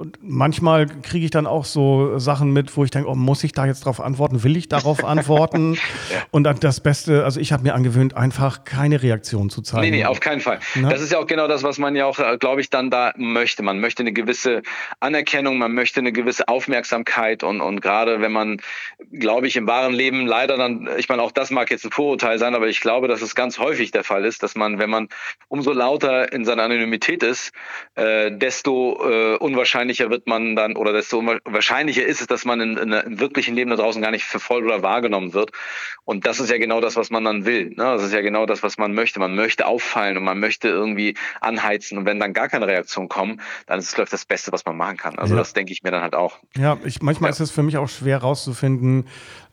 und manchmal kriege ich dann auch so Sachen mit, wo ich denke, oh, muss ich da jetzt drauf antworten? Will ich darauf antworten? ja. Und dann das Beste, also ich habe mir angewöhnt, einfach keine Reaktion zu zeigen. Nee, nee, auf keinen Fall. Na? Das ist ja auch genau das, was man ja auch, äh, glaube ich, dann da möchte. Man möchte eine gewisse Anerkennung, man möchte eine gewisse Aufmerksamkeit und, und gerade wenn man, glaube ich, im wahren Leben leider dann, ich meine, auch das mag jetzt ein Vorurteil sein, aber ich glaube, dass es ganz häufig der Fall ist, dass man, wenn man umso lauter in seiner Anonymität ist, äh, desto äh, unwahrscheinlicher wahrscheinlicher wird man dann oder desto wahrscheinlicher ist es, dass man in, in, im wirklichen Leben da draußen gar nicht verfolgt oder wahrgenommen wird. Und das ist ja genau das, was man dann will. Ne? Das ist ja genau das, was man möchte. Man möchte auffallen und man möchte irgendwie anheizen. Und wenn dann gar keine Reaktion kommt, dann ist es das Beste, was man machen kann. Also ja. das denke ich mir dann halt auch. Ja, ich, manchmal ja. ist es für mich auch schwer rauszufinden,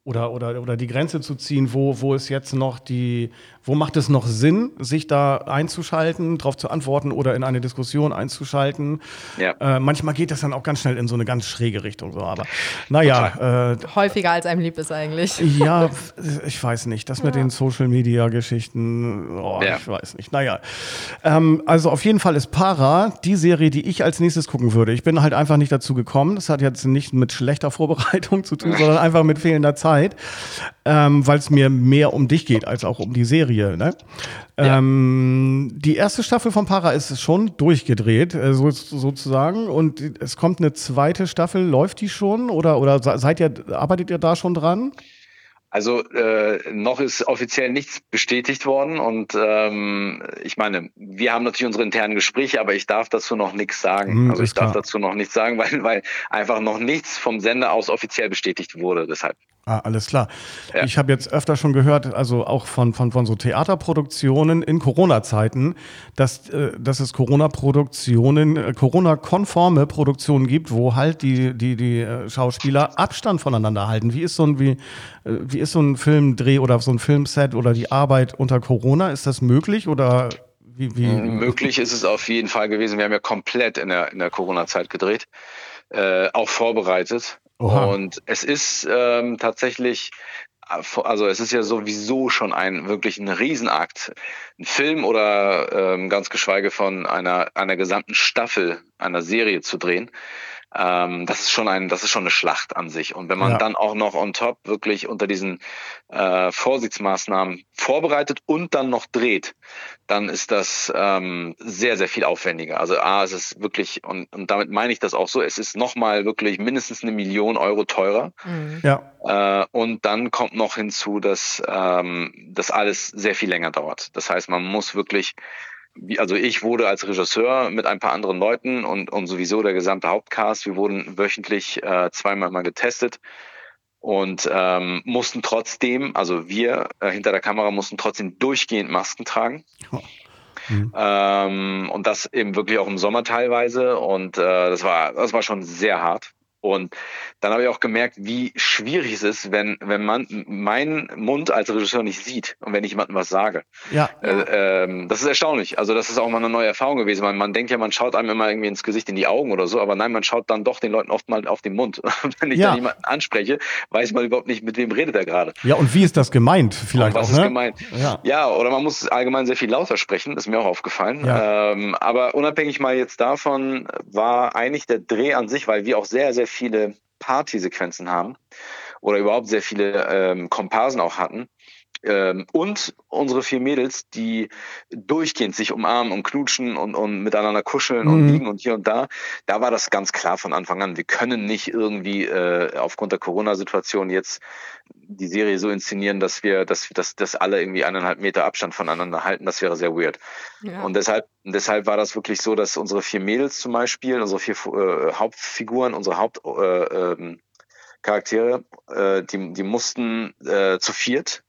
oder, oder, oder die Grenze zu ziehen, wo, wo ist jetzt noch die, wo macht es noch Sinn, sich da einzuschalten, darauf zu antworten oder in eine Diskussion einzuschalten. Ja. Äh, manchmal geht das dann auch ganz schnell in so eine ganz schräge Richtung. So. Aber naja. Äh, Häufiger als einem lieb ist eigentlich. Ja, ich weiß nicht. Das ja. mit den Social Media Geschichten, oh, ja. ich weiß nicht. Naja. Ähm, also auf jeden Fall ist Para die Serie, die ich als nächstes gucken würde. Ich bin halt einfach nicht dazu gekommen. Das hat jetzt nicht mit schlechter Vorbereitung zu tun, sondern einfach mit fehlender Zeit ähm, weil es mir mehr um dich geht als auch um die Serie. Ne? Ja. Ähm, die erste Staffel von Para ist schon durchgedreht, äh, so, sozusagen. Und es kommt eine zweite Staffel. Läuft die schon oder, oder seid ihr, arbeitet ihr da schon dran? Also äh, noch ist offiziell nichts bestätigt worden und ähm, ich meine, wir haben natürlich unsere internen Gespräche, aber ich darf dazu noch nichts sagen. Mm, also ich darf klar. dazu noch nichts sagen, weil, weil einfach noch nichts vom Sender aus offiziell bestätigt wurde. Deshalb. Ah, alles klar. Ja. Ich habe jetzt öfter schon gehört, also auch von, von, von so Theaterproduktionen in Corona-Zeiten, dass, äh, dass es Corona-Produktionen, äh, Corona-konforme Produktionen gibt, wo halt die, die, die äh, Schauspieler Abstand voneinander halten. Wie ist so ein, wie, äh, wie ist so ein Filmdreh oder so ein Filmset oder die Arbeit unter Corona? Ist das möglich oder wie, wie? Möglich ist es auf jeden Fall gewesen. Wir haben ja komplett in der, in der Corona-Zeit gedreht, äh, auch vorbereitet. Oha. Und es ist ähm, tatsächlich, also es ist ja sowieso schon ein wirklich ein Riesenakt, ein Film oder ähm, ganz geschweige von einer, einer gesamten Staffel einer Serie zu drehen ähm, das ist schon ein, das ist schon eine Schlacht an sich. Und wenn man ja. dann auch noch on top wirklich unter diesen äh, Vorsichtsmaßnahmen vorbereitet und dann noch dreht, dann ist das ähm, sehr, sehr viel aufwendiger. Also A, es ist wirklich, und, und damit meine ich das auch so, es ist nochmal wirklich mindestens eine Million Euro teurer. Mhm. Ja. Äh, und dann kommt noch hinzu, dass ähm, das alles sehr viel länger dauert. Das heißt, man muss wirklich also ich wurde als Regisseur mit ein paar anderen Leuten und, und sowieso der gesamte Hauptcast, wir wurden wöchentlich äh, zweimal mal getestet und ähm, mussten trotzdem, also wir äh, hinter der Kamera mussten trotzdem durchgehend Masken tragen. Oh. Mhm. Ähm, und das eben wirklich auch im Sommer teilweise. Und äh, das war, das war schon sehr hart. Und dann habe ich auch gemerkt, wie schwierig es ist, wenn, wenn man meinen Mund als Regisseur nicht sieht und wenn ich jemandem was sage. Ja. Äh, ähm, das ist erstaunlich. Also das ist auch mal eine neue Erfahrung gewesen. Man, man denkt ja, man schaut einem immer irgendwie ins Gesicht, in die Augen oder so, aber nein, man schaut dann doch den Leuten oft mal auf den Mund. wenn ich ja. dann jemanden anspreche, weiß man überhaupt nicht, mit wem redet er gerade. Ja, und wie ist das gemeint? Vielleicht was auch, ist ne? gemeint? Ja. ja, oder man muss allgemein sehr viel lauter sprechen, ist mir auch aufgefallen. Ja. Ähm, aber unabhängig mal jetzt davon war eigentlich der Dreh an sich, weil wir auch sehr, sehr viele Partysequenzen haben oder überhaupt sehr viele ähm, Komparsen auch hatten. Ähm, und unsere vier Mädels, die durchgehend sich umarmen und knutschen und, und miteinander kuscheln mhm. und liegen und hier und da, da war das ganz klar von Anfang an. Wir können nicht irgendwie äh, aufgrund der Corona-Situation jetzt die Serie so inszenieren, dass wir, dass, dass, dass alle irgendwie eineinhalb Meter Abstand voneinander halten. Das wäre sehr weird. Ja. Und deshalb, deshalb war das wirklich so, dass unsere vier Mädels zum Beispiel, unsere vier äh, Hauptfiguren, unsere Hauptcharaktere, äh, äh, die, die mussten äh, zu viert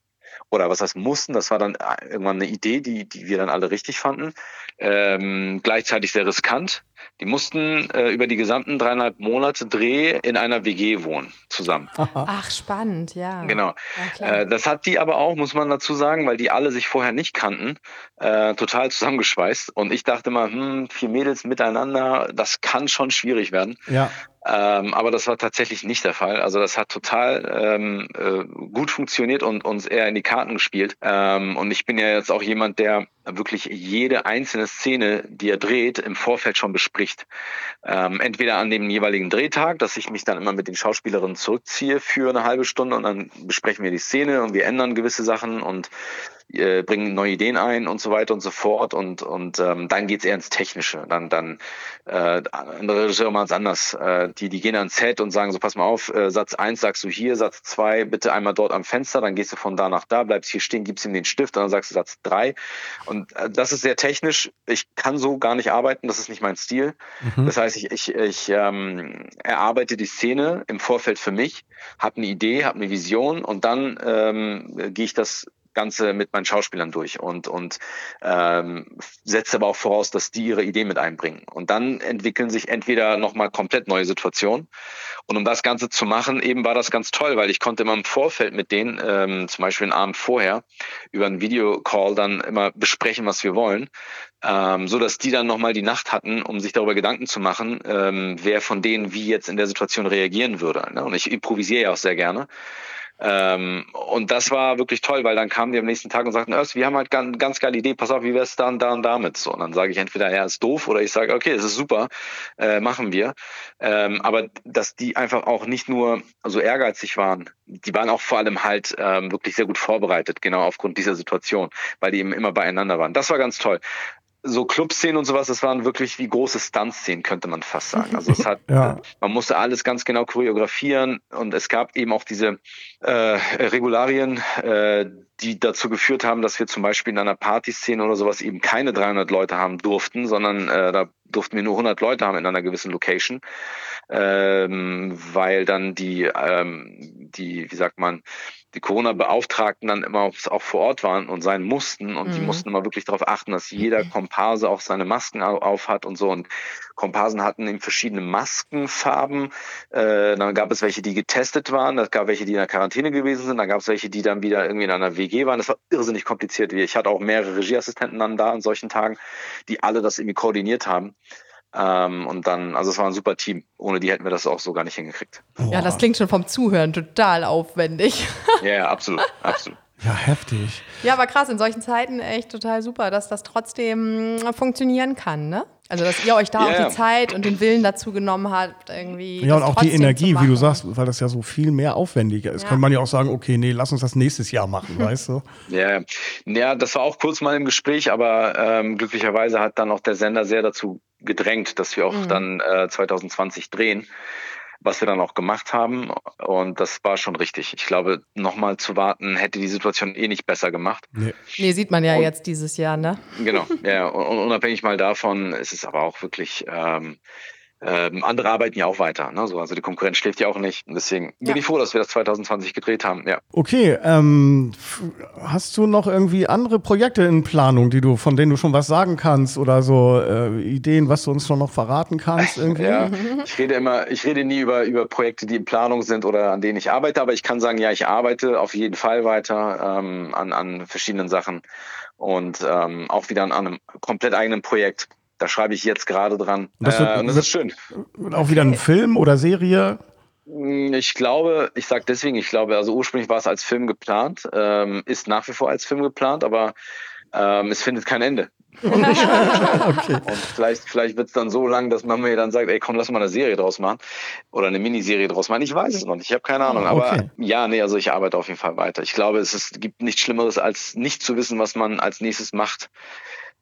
oder was heißt mussten, das war dann äh, irgendwann eine Idee, die, die wir dann alle richtig fanden. Ähm, gleichzeitig sehr riskant. Die mussten äh, über die gesamten dreieinhalb Monate Dreh in einer WG wohnen zusammen. Ach, spannend, ja. Genau. Ja, äh, das hat die aber auch, muss man dazu sagen, weil die alle sich vorher nicht kannten, äh, total zusammengeschweißt. Und ich dachte mal, hm, vier Mädels miteinander, das kann schon schwierig werden. Ja. Ähm, aber das war tatsächlich nicht der Fall. Also das hat total ähm, äh, gut funktioniert und uns eher in die Karten gespielt. Ähm, und ich bin ja jetzt auch jemand, der wirklich jede einzelne Szene, die er dreht, im Vorfeld schon bespricht. Ähm, entweder an dem jeweiligen Drehtag, dass ich mich dann immer mit den Schauspielerinnen zurückziehe für eine halbe Stunde und dann besprechen wir die Szene und wir ändern gewisse Sachen und äh, bringen neue Ideen ein und so weiter und so fort und und ähm, dann geht's eher ins Technische. Dann dann äh, andere Regisseure machen es anders. Äh, die die gehen ans Set und sagen so pass mal auf, äh, Satz eins sagst du hier, Satz zwei bitte einmal dort am Fenster, dann gehst du von da nach da, bleibst hier stehen, gibst ihm den Stift und dann sagst du Satz drei und äh, das ist sehr technisch. Ich kann so gar nicht arbeiten, das ist nicht mein Stil. Mhm. Das heißt, ich ich ich ähm, erarbeite die Szene im Vorfeld für mich, habe eine Idee, habe eine Vision und dann ähm, gehe ich das Ganze mit meinen Schauspielern durch und, und ähm, setzt aber auch voraus, dass die ihre Ideen mit einbringen. Und dann entwickeln sich entweder nochmal komplett neue Situationen. Und um das Ganze zu machen, eben war das ganz toll, weil ich konnte immer im Vorfeld mit denen, ähm, zum Beispiel einen Abend vorher, über einen Videocall dann immer besprechen, was wir wollen, ähm, so dass die dann nochmal die Nacht hatten, um sich darüber Gedanken zu machen, ähm, wer von denen wie jetzt in der Situation reagieren würde. Ne? Und ich improvisiere ja auch sehr gerne. Ähm, und das war wirklich toll, weil dann kamen die am nächsten Tag und sagten, wir haben halt ganz, ganz geile Idee, pass auf, wie wär's dann da und damit? So, und dann sage ich entweder, ja, ist doof, oder ich sage, okay, es ist super, äh, machen wir. Ähm, aber dass die einfach auch nicht nur so ehrgeizig waren, die waren auch vor allem halt ähm, wirklich sehr gut vorbereitet, genau aufgrund dieser Situation, weil die eben immer beieinander waren. Das war ganz toll so Clubszenen und sowas, das waren wirklich wie große Stunt-Szenen, könnte man fast sagen. Also es hat, ja. man musste alles ganz genau choreografieren und es gab eben auch diese äh, Regularien, äh, die dazu geführt haben, dass wir zum Beispiel in einer Partyszene oder sowas eben keine 300 Leute haben durften, sondern äh, da durften wir nur 100 Leute haben in einer gewissen Location, ähm, weil dann die, ähm, die, wie sagt man, die Corona-Beauftragten dann immer auch vor Ort waren und sein mussten und mhm. die mussten immer wirklich darauf achten, dass jeder mhm. Komparse auch seine Masken auf hat und so und Komparsen hatten in verschiedene Maskenfarben. Äh, dann gab es welche, die getestet waren, es gab welche, die in der Quarantäne gewesen sind, dann gab es welche, die dann wieder irgendwie in einer WG waren. Das war irrsinnig kompliziert. Ich hatte auch mehrere Regieassistenten dann da an solchen Tagen, die alle das irgendwie koordiniert haben. Ähm, und dann, also es war ein super Team. Ohne die hätten wir das auch so gar nicht hingekriegt. Ja, das klingt schon vom Zuhören total aufwendig. ja, ja, absolut, absolut. Ja, heftig. Ja, aber krass, in solchen Zeiten echt total super, dass das trotzdem funktionieren kann, ne? Also, dass ihr euch da yeah. auch die Zeit und den Willen dazu genommen habt, irgendwie. Ja, und auch die Energie, wie du sagst, weil das ja so viel mehr aufwendiger ist. Ja. Kann man ja auch sagen, okay, nee, lass uns das nächstes Jahr machen, weißt du? Ja, ja, das war auch kurz mal im Gespräch, aber ähm, glücklicherweise hat dann auch der Sender sehr dazu gedrängt, dass wir auch mhm. dann äh, 2020 drehen was wir dann auch gemacht haben. Und das war schon richtig. Ich glaube, nochmal zu warten, hätte die Situation eh nicht besser gemacht. Nee, nee sieht man ja und, jetzt dieses Jahr, ne? Genau, ja. Und unabhängig mal davon, ist es aber auch wirklich. Ähm, ähm, andere arbeiten ja auch weiter. Ne? So, also die Konkurrenz schläft ja auch nicht. Und deswegen bin ja. ich froh, dass wir das 2020 gedreht haben. Ja. Okay, ähm, hast du noch irgendwie andere Projekte in Planung, die du, von denen du schon was sagen kannst oder so äh, Ideen, was du uns schon noch verraten kannst? Irgendwie? ja, ich rede immer, ich rede nie über, über Projekte, die in Planung sind oder an denen ich arbeite, aber ich kann sagen, ja, ich arbeite auf jeden Fall weiter ähm, an, an verschiedenen Sachen und ähm, auch wieder an einem komplett eigenen Projekt da schreibe ich jetzt gerade dran. Das, wird, äh, und das ist schön. Auch wieder ein Film oder Serie? Hm, ich glaube, ich sage deswegen, ich glaube, also ursprünglich war es als Film geplant, ähm, ist nach wie vor als Film geplant, aber ähm, es findet kein Ende. Und, okay. und vielleicht, vielleicht wird es dann so lang, dass man mir dann sagt, ey komm, lass mal eine Serie draus machen oder eine Miniserie draus machen. Ich weiß es noch nicht, ich habe keine Ahnung. Aber okay. ja, nee, also ich arbeite auf jeden Fall weiter. Ich glaube, es ist, gibt nichts Schlimmeres, als nicht zu wissen, was man als nächstes macht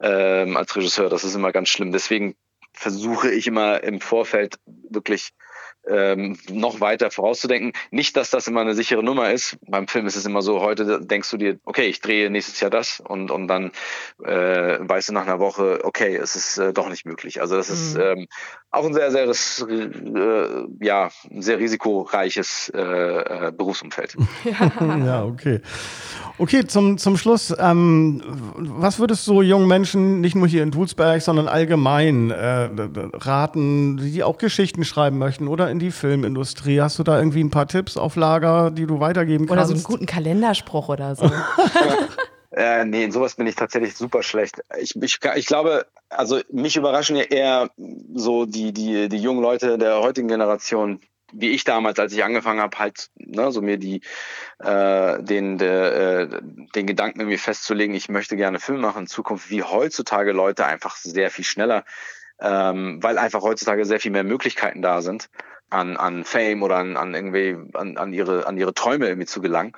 ähm, als Regisseur. Das ist immer ganz schlimm. Deswegen versuche ich immer im Vorfeld wirklich ähm, noch weiter vorauszudenken. Nicht, dass das immer eine sichere Nummer ist. Beim Film ist es immer so, heute denkst du dir, okay, ich drehe nächstes Jahr das und, und dann äh, weißt du nach einer Woche, okay, es ist äh, doch nicht möglich. Also das mhm. ist ähm, auch ein sehr, sehr, äh, ja, sehr risikoreiches äh, äh, Berufsumfeld. ja, okay. Okay, zum, zum Schluss, ähm, was würdest du jungen Menschen, nicht nur hier in Dulsberg, sondern allgemein äh, raten, die auch Geschichten schreiben möchten oder in die Filmindustrie? Hast du da irgendwie ein paar Tipps auf Lager, die du weitergeben kannst? Oder so einen guten Kalenderspruch oder so. Äh, nee, in sowas bin ich tatsächlich super schlecht. Ich, ich, ich glaube, also mich überraschen ja eher so die, die, die jungen Leute der heutigen Generation, wie ich damals, als ich angefangen habe, halt ne, so mir die äh, den der, äh, den Gedanken irgendwie festzulegen, ich möchte gerne Film machen in Zukunft, wie heutzutage Leute einfach sehr viel schneller, ähm, weil einfach heutzutage sehr viel mehr Möglichkeiten da sind, an an Fame oder an, an irgendwie an, an ihre an ihre Träume irgendwie zu gelangen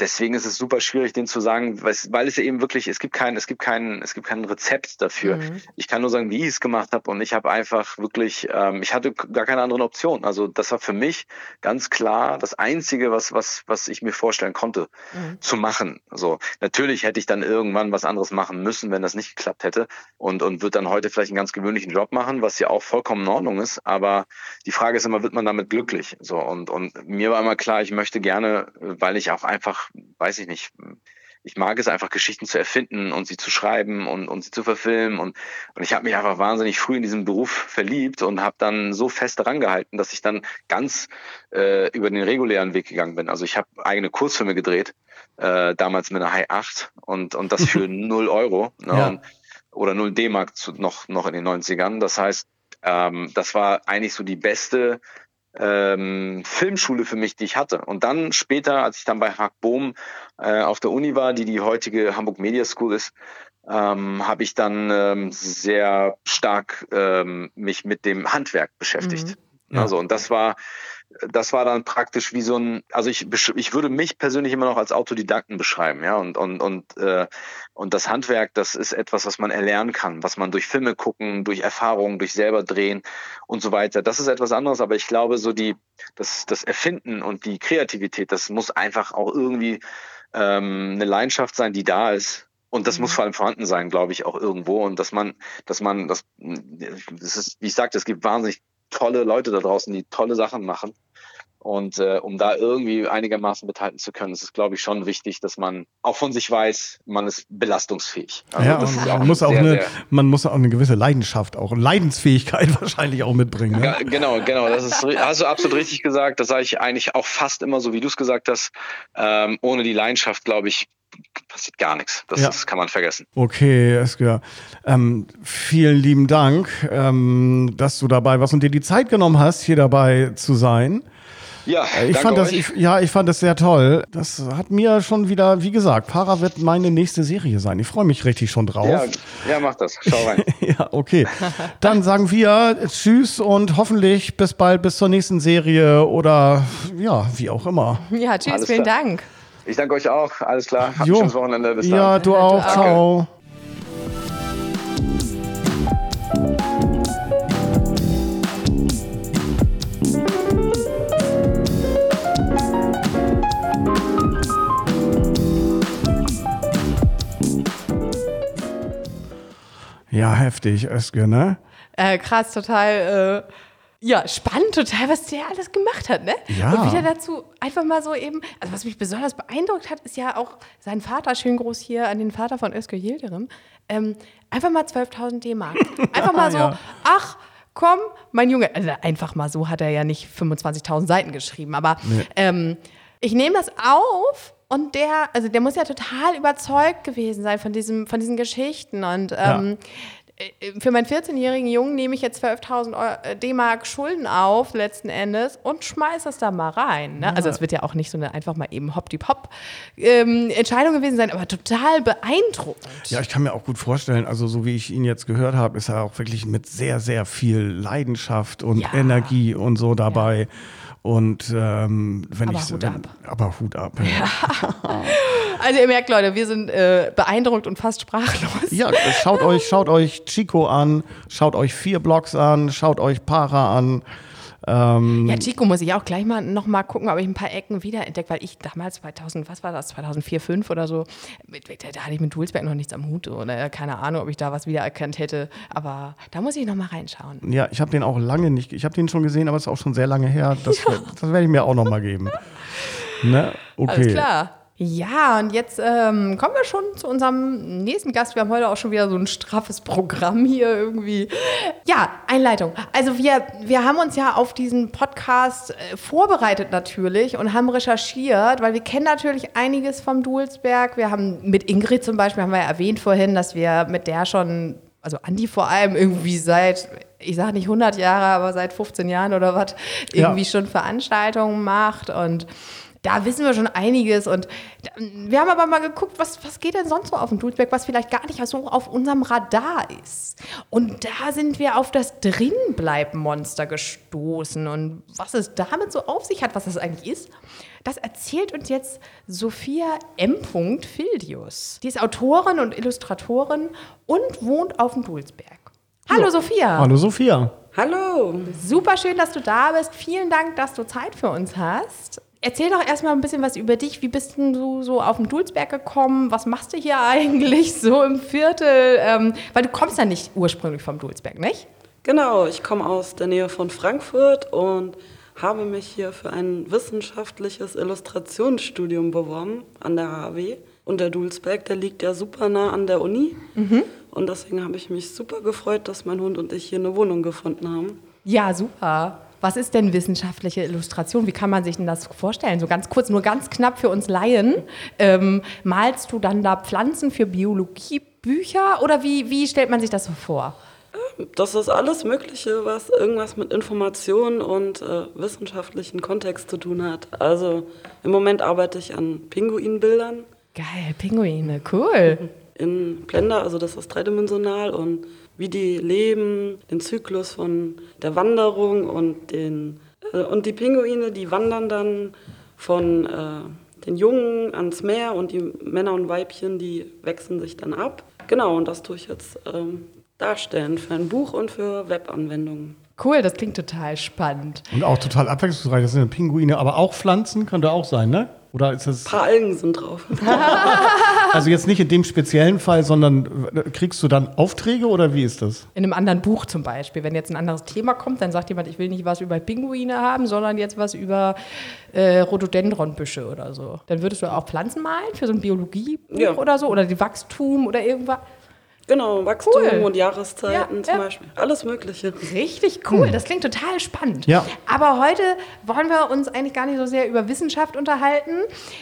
deswegen ist es super schwierig, den zu sagen, weil es ja eben wirklich, es gibt kein, es gibt kein, es gibt kein Rezept dafür. Mhm. Ich kann nur sagen, wie ich es gemacht habe und ich habe einfach wirklich, ähm, ich hatte gar keine anderen Optionen. Also das war für mich ganz klar das Einzige, was, was, was ich mir vorstellen konnte, mhm. zu machen. So natürlich hätte ich dann irgendwann was anderes machen müssen, wenn das nicht geklappt hätte und und wird dann heute vielleicht einen ganz gewöhnlichen Job machen, was ja auch vollkommen in Ordnung ist. Aber die Frage ist immer, wird man damit glücklich? So und und mir war immer klar, ich möchte gerne, weil ich auch einfach weiß ich nicht, ich mag es einfach, Geschichten zu erfinden und sie zu schreiben und, und sie zu verfilmen. Und, und ich habe mich einfach wahnsinnig früh in diesen Beruf verliebt und habe dann so fest daran gehalten, dass ich dann ganz äh, über den regulären Weg gegangen bin. Also ich habe eigene Kurzfilme gedreht, äh, damals mit einer High 8 und, und das für 0 Euro. Ne? Ja. Und, oder 0 D-Mark noch, noch in den 90ern. Das heißt, ähm, das war eigentlich so die beste ähm, Filmschule für mich, die ich hatte. Und dann später, als ich dann bei Haag Bohm äh, auf der Uni war, die die heutige Hamburg Media School ist, ähm, habe ich dann ähm, sehr stark ähm, mich mit dem Handwerk beschäftigt. Mhm. Ja. Also und das war das war dann praktisch wie so ein, also ich, ich würde mich persönlich immer noch als Autodidakten beschreiben, ja, und, und, und, äh, und das Handwerk, das ist etwas, was man erlernen kann, was man durch Filme gucken, durch Erfahrungen, durch selber drehen und so weiter. Das ist etwas anderes, aber ich glaube, so die, das, das Erfinden und die Kreativität, das muss einfach auch irgendwie ähm, eine Leidenschaft sein, die da ist. Und das mhm. muss vor allem vorhanden sein, glaube ich, auch irgendwo. Und dass man, dass man, das, das ist, wie ich sagte, es gibt wahnsinnig tolle Leute da draußen, die tolle Sachen machen. Und äh, um da irgendwie einigermaßen mithalten zu können, ist es, glaube ich, schon wichtig, dass man auch von sich weiß, man ist belastungsfähig. Also ja, und man, muss auch sehr, eine, man muss auch eine gewisse Leidenschaft, auch Leidensfähigkeit wahrscheinlich auch mitbringen. Ne? Ja, genau, genau. Das ist, hast du absolut richtig gesagt. Das sage ich eigentlich auch fast immer so, wie du es gesagt hast. Ähm, ohne die Leidenschaft, glaube ich, passiert gar nichts. Das, ja. das, kann man vergessen. Okay, Esker. Ähm, vielen lieben Dank, ähm, dass du dabei warst und dir die Zeit genommen hast, hier dabei zu sein. Ja, äh, ich fand das, ich, ja, ich fand das sehr toll. Das hat mir schon wieder, wie gesagt, Para wird meine nächste Serie sein. Ich freue mich richtig schon drauf. Ja, ja mach das. Schau rein. ja, okay. Dann sagen wir Tschüss und hoffentlich bis bald, bis zur nächsten Serie oder ja, wie auch immer. Ja, tschüss, Alles vielen klar. Dank. Ich danke euch auch. Alles klar. Habt ein schönes Wochenende. Bis dann. Ja, du auch. Auch. Ciao. Ja, heftig, Özge, ne? Äh, krass, total. Äh, ja, spannend total, was der alles gemacht hat, ne? Ja. Und wieder dazu einfach mal so eben, also was mich besonders beeindruckt hat, ist ja auch sein Vater, schön groß hier an den Vater von Özge Yildirim, ähm, einfach mal 12.000 D-Mark. Einfach mal so, ja. ach, komm, mein Junge, also einfach mal so hat er ja nicht 25.000 Seiten geschrieben, aber nee. ähm, ich nehme das auf und der, also der muss ja total überzeugt gewesen sein von, diesem, von diesen Geschichten. Und ähm, ja. Für meinen 14-jährigen Jungen nehme ich jetzt 12.000 äh, D-Mark Schulden auf, letzten Endes, und schmeiße es da mal rein. Ne? Also ja. Also, es wird ja auch nicht so eine einfach mal eben hopp-die-pop ähm, Entscheidung gewesen sein, aber total beeindruckend. Ja, ich kann mir auch gut vorstellen, also, so wie ich ihn jetzt gehört habe, ist er auch wirklich mit sehr, sehr viel Leidenschaft und ja. Energie und so dabei. Und ähm, wenn aber ich Hut ab. aber Hut ab. Ja. also ihr merkt, Leute, wir sind äh, beeindruckt und fast sprachlos. Ja, schaut euch, schaut euch Chico an, schaut euch vier Blogs an, schaut euch Para an. Ähm, ja, Chico muss ich auch gleich mal noch mal gucken, ob ich ein paar Ecken wiederentdeckt, weil ich damals 2000, was war das, 2004, 2005 oder so, mit, da hatte ich mit Dulsberg noch nichts am Hut oder keine Ahnung, ob ich da was wiedererkannt hätte, aber da muss ich noch mal reinschauen. Ja, ich habe den auch lange nicht, ich habe den schon gesehen, aber es ist auch schon sehr lange her. Das, ja. das werde ich mir auch noch mal geben. ne? Okay. Alles klar. Ja, und jetzt ähm, kommen wir schon zu unserem nächsten Gast. Wir haben heute auch schon wieder so ein straffes Programm hier irgendwie. Ja, Einleitung. Also wir, wir haben uns ja auf diesen Podcast äh, vorbereitet natürlich und haben recherchiert, weil wir kennen natürlich einiges vom Dulsberg. Wir haben mit Ingrid zum Beispiel, haben wir ja erwähnt vorhin, dass wir mit der schon, also Andi vor allem irgendwie seit ich sage nicht 100 Jahre, aber seit 15 Jahren oder was, irgendwie ja. schon Veranstaltungen macht und da wissen wir schon einiges. Und wir haben aber mal geguckt, was, was geht denn sonst so auf dem Dudesberg, was vielleicht gar nicht so auf unserem Radar ist. Und da sind wir auf das Drinbleib-Monster gestoßen. Und was es damit so auf sich hat, was das eigentlich ist, das erzählt uns jetzt Sophia M. Fildius. Die ist Autorin und Illustratorin und wohnt auf dem Dulsberg. Hallo ja. Sophia. Hallo Sophia. Hallo. Super schön, dass du da bist. Vielen Dank, dass du Zeit für uns hast. Erzähl doch erstmal ein bisschen was über dich. Wie bist du so auf den Dulsberg gekommen? Was machst du hier eigentlich so im Viertel? Ähm, weil du kommst ja nicht ursprünglich vom Dulsberg, nicht? Genau, ich komme aus der Nähe von Frankfurt und habe mich hier für ein wissenschaftliches Illustrationsstudium beworben an der HW. Und der Dulsberg, der liegt ja super nah an der Uni. Und deswegen habe ich mich super gefreut, dass mein Hund und ich hier eine Wohnung gefunden haben. Ja, super. Was ist denn wissenschaftliche Illustration? Wie kann man sich denn das vorstellen? So ganz kurz, nur ganz knapp für uns Laien. Ähm, malst du dann da Pflanzen für Biologiebücher oder wie, wie stellt man sich das so vor? Das ist alles Mögliche, was irgendwas mit Information und äh, wissenschaftlichen Kontext zu tun hat. Also im Moment arbeite ich an Pinguinbildern Geil, Pinguine, cool. in Blender, also das ist dreidimensional und wie die leben, den Zyklus von der Wanderung und den äh, und die Pinguine, die wandern dann von äh, den Jungen ans Meer und die Männer und Weibchen, die wechseln sich dann ab. Genau, und das tue ich jetzt ähm, darstellen für ein Buch und für Webanwendungen. Cool, das klingt total spannend. Und auch total abwechslungsreich. Das sind Pinguine, aber auch Pflanzen könnte auch sein, ne? Oder ist das. Ein paar Algen sind drauf. Also jetzt nicht in dem speziellen Fall, sondern kriegst du dann Aufträge oder wie ist das? In einem anderen Buch zum Beispiel, wenn jetzt ein anderes Thema kommt, dann sagt jemand, ich will nicht was über Pinguine haben, sondern jetzt was über äh, Rhododendronbüsche oder so. Dann würdest du auch Pflanzen malen für so ein Biologiebuch Ja. oder so oder die Wachstum oder irgendwas. Genau, Wachstum Cool. und Jahreszeiten Ja, zum ja. Beispiel. Alles Mögliche. Richtig cool, das klingt total spannend. Ja. Aber heute wollen wir uns eigentlich gar nicht so sehr über Wissenschaft unterhalten,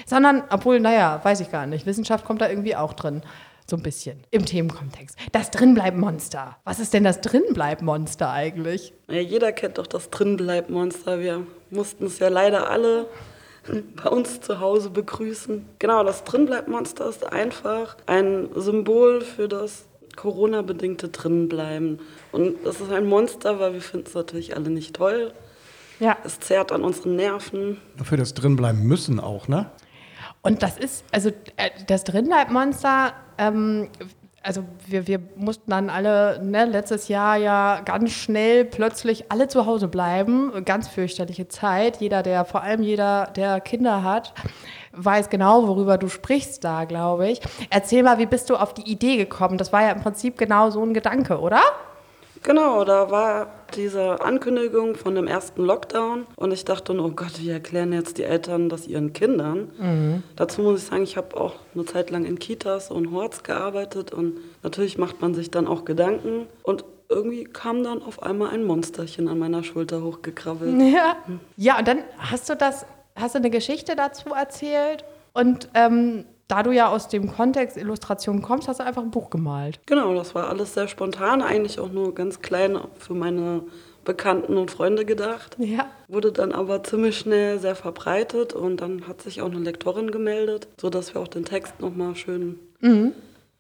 sondern, obwohl, naja, weiß ich gar nicht, Wissenschaft kommt da irgendwie auch drin. So ein bisschen im Themenkontext. Das Drinbleib-Monster. Was ist denn das Drinbleib-Monster eigentlich? Ja, jeder kennt doch das Drinbleib-Monster. Wir mussten es ja leider alle bei uns zu Hause begrüßen. Genau, das Drinbleib-Monster ist einfach ein Symbol für das Corona-bedingte Drinbleiben. Und das ist ein Monster, weil wir finden es natürlich alle nicht toll. Ja. Es zerrt an unseren Nerven. Für das drinbleiben müssen auch, ne? Und das ist, also äh, das Drinbleib-Monster, ähm, also wir, wir mussten dann alle ne, letztes Jahr ja ganz schnell plötzlich alle zu Hause bleiben. Ganz fürchterliche Zeit. Jeder, der, vor allem jeder, der Kinder hat, weiß genau, worüber du sprichst da, glaube ich. Erzähl mal, wie bist du auf die Idee gekommen? Das war ja im Prinzip genau so ein Gedanke, oder? Genau, da war diese Ankündigung von dem ersten Lockdown und ich dachte, oh Gott, wie erklären jetzt die Eltern das ihren Kindern? Dazu muss ich sagen, ich habe auch eine Zeit lang in Kitas und Horts gearbeitet und natürlich macht man sich dann auch Gedanken und irgendwie kam dann auf einmal ein Monsterchen an meiner Schulter hochgekrabbelt. Ja. Ja, und dann hast du das, hast du eine Geschichte dazu erzählt und ähm, da du ja aus dem Kontext Illustration kommst, hast du einfach ein Buch gemalt. Genau, das war alles sehr spontan, eigentlich auch nur ganz klein für meine Bekannten und Freunde gedacht. Ja. Wurde dann aber ziemlich schnell sehr verbreitet und dann hat sich auch eine Lektorin gemeldet, sodass wir auch den Text nochmal schön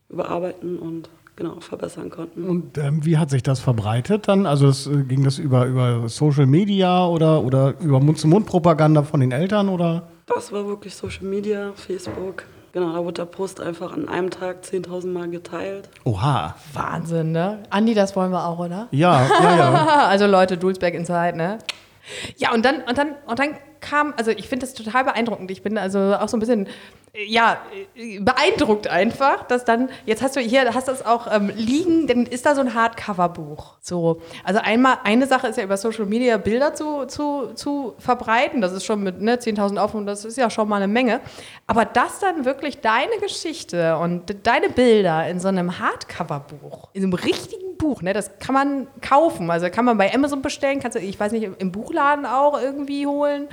überarbeiten und genau verbessern konnten. Und ähm, wie hat sich das verbreitet dann? Also das, äh, ging das über, über Social Media oder, oder über Mund-zu-Mund-Propaganda von den Eltern oder? Das war wirklich Social Media, Facebook. Genau, da wurde der Post einfach an einem Tag 10.000 Mal geteilt. Oha. Wahnsinn, ne? Andi, das wollen wir auch, oder? Ja, ja, ja. also Leute, Dulsberg Inside, ne? Ja, und dann, und dann, und dann kam, also ich finde das total beeindruckend. Ich bin also auch so ein bisschen, ja, beeindruckt einfach, dass dann, jetzt hast du hier, hast das auch ähm, liegen, dann ist da so ein Hardcover-Buch. So, also einmal, eine Sache ist ja über Social Media Bilder zu, zu, zu verbreiten, das ist schon mit ne, 10.000 Aufrufen, das ist ja schon mal eine Menge. Aber das dann wirklich deine Geschichte und deine Bilder in so einem Hardcover-Buch, in so einem richtigen Buch, ne, das kann man kaufen, also kann man bei Amazon bestellen, kannst du, ich weiß nicht, im Buchladen auch irgendwie holen.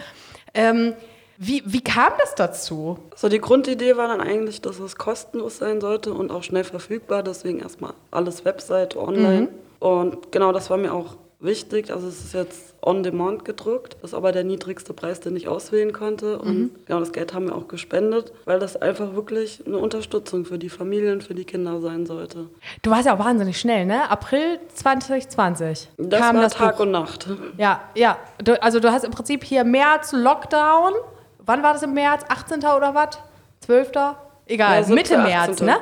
Ähm, wie, wie kam das dazu? So, die Grundidee war dann eigentlich, dass es kostenlos sein sollte und auch schnell verfügbar. Deswegen erstmal alles Webseite online. Und genau das war mir auch wichtig. Also es ist jetzt on demand gedruckt. Das ist aber der niedrigste Preis, den ich auswählen konnte. Und genau das Geld haben wir auch gespendet, weil das einfach wirklich eine Unterstützung für die Familien, für die Kinder sein sollte. Du warst ja auch wahnsinnig schnell, ne? April 2020 Das kam war das Tag Buch. und Nacht. Ja, ja. Du, also du hast im Prinzip hier März Lockdown. Wann war das im März? 18. oder was? 12. Egal, Ja, 17., Mitte März, 18.. ne?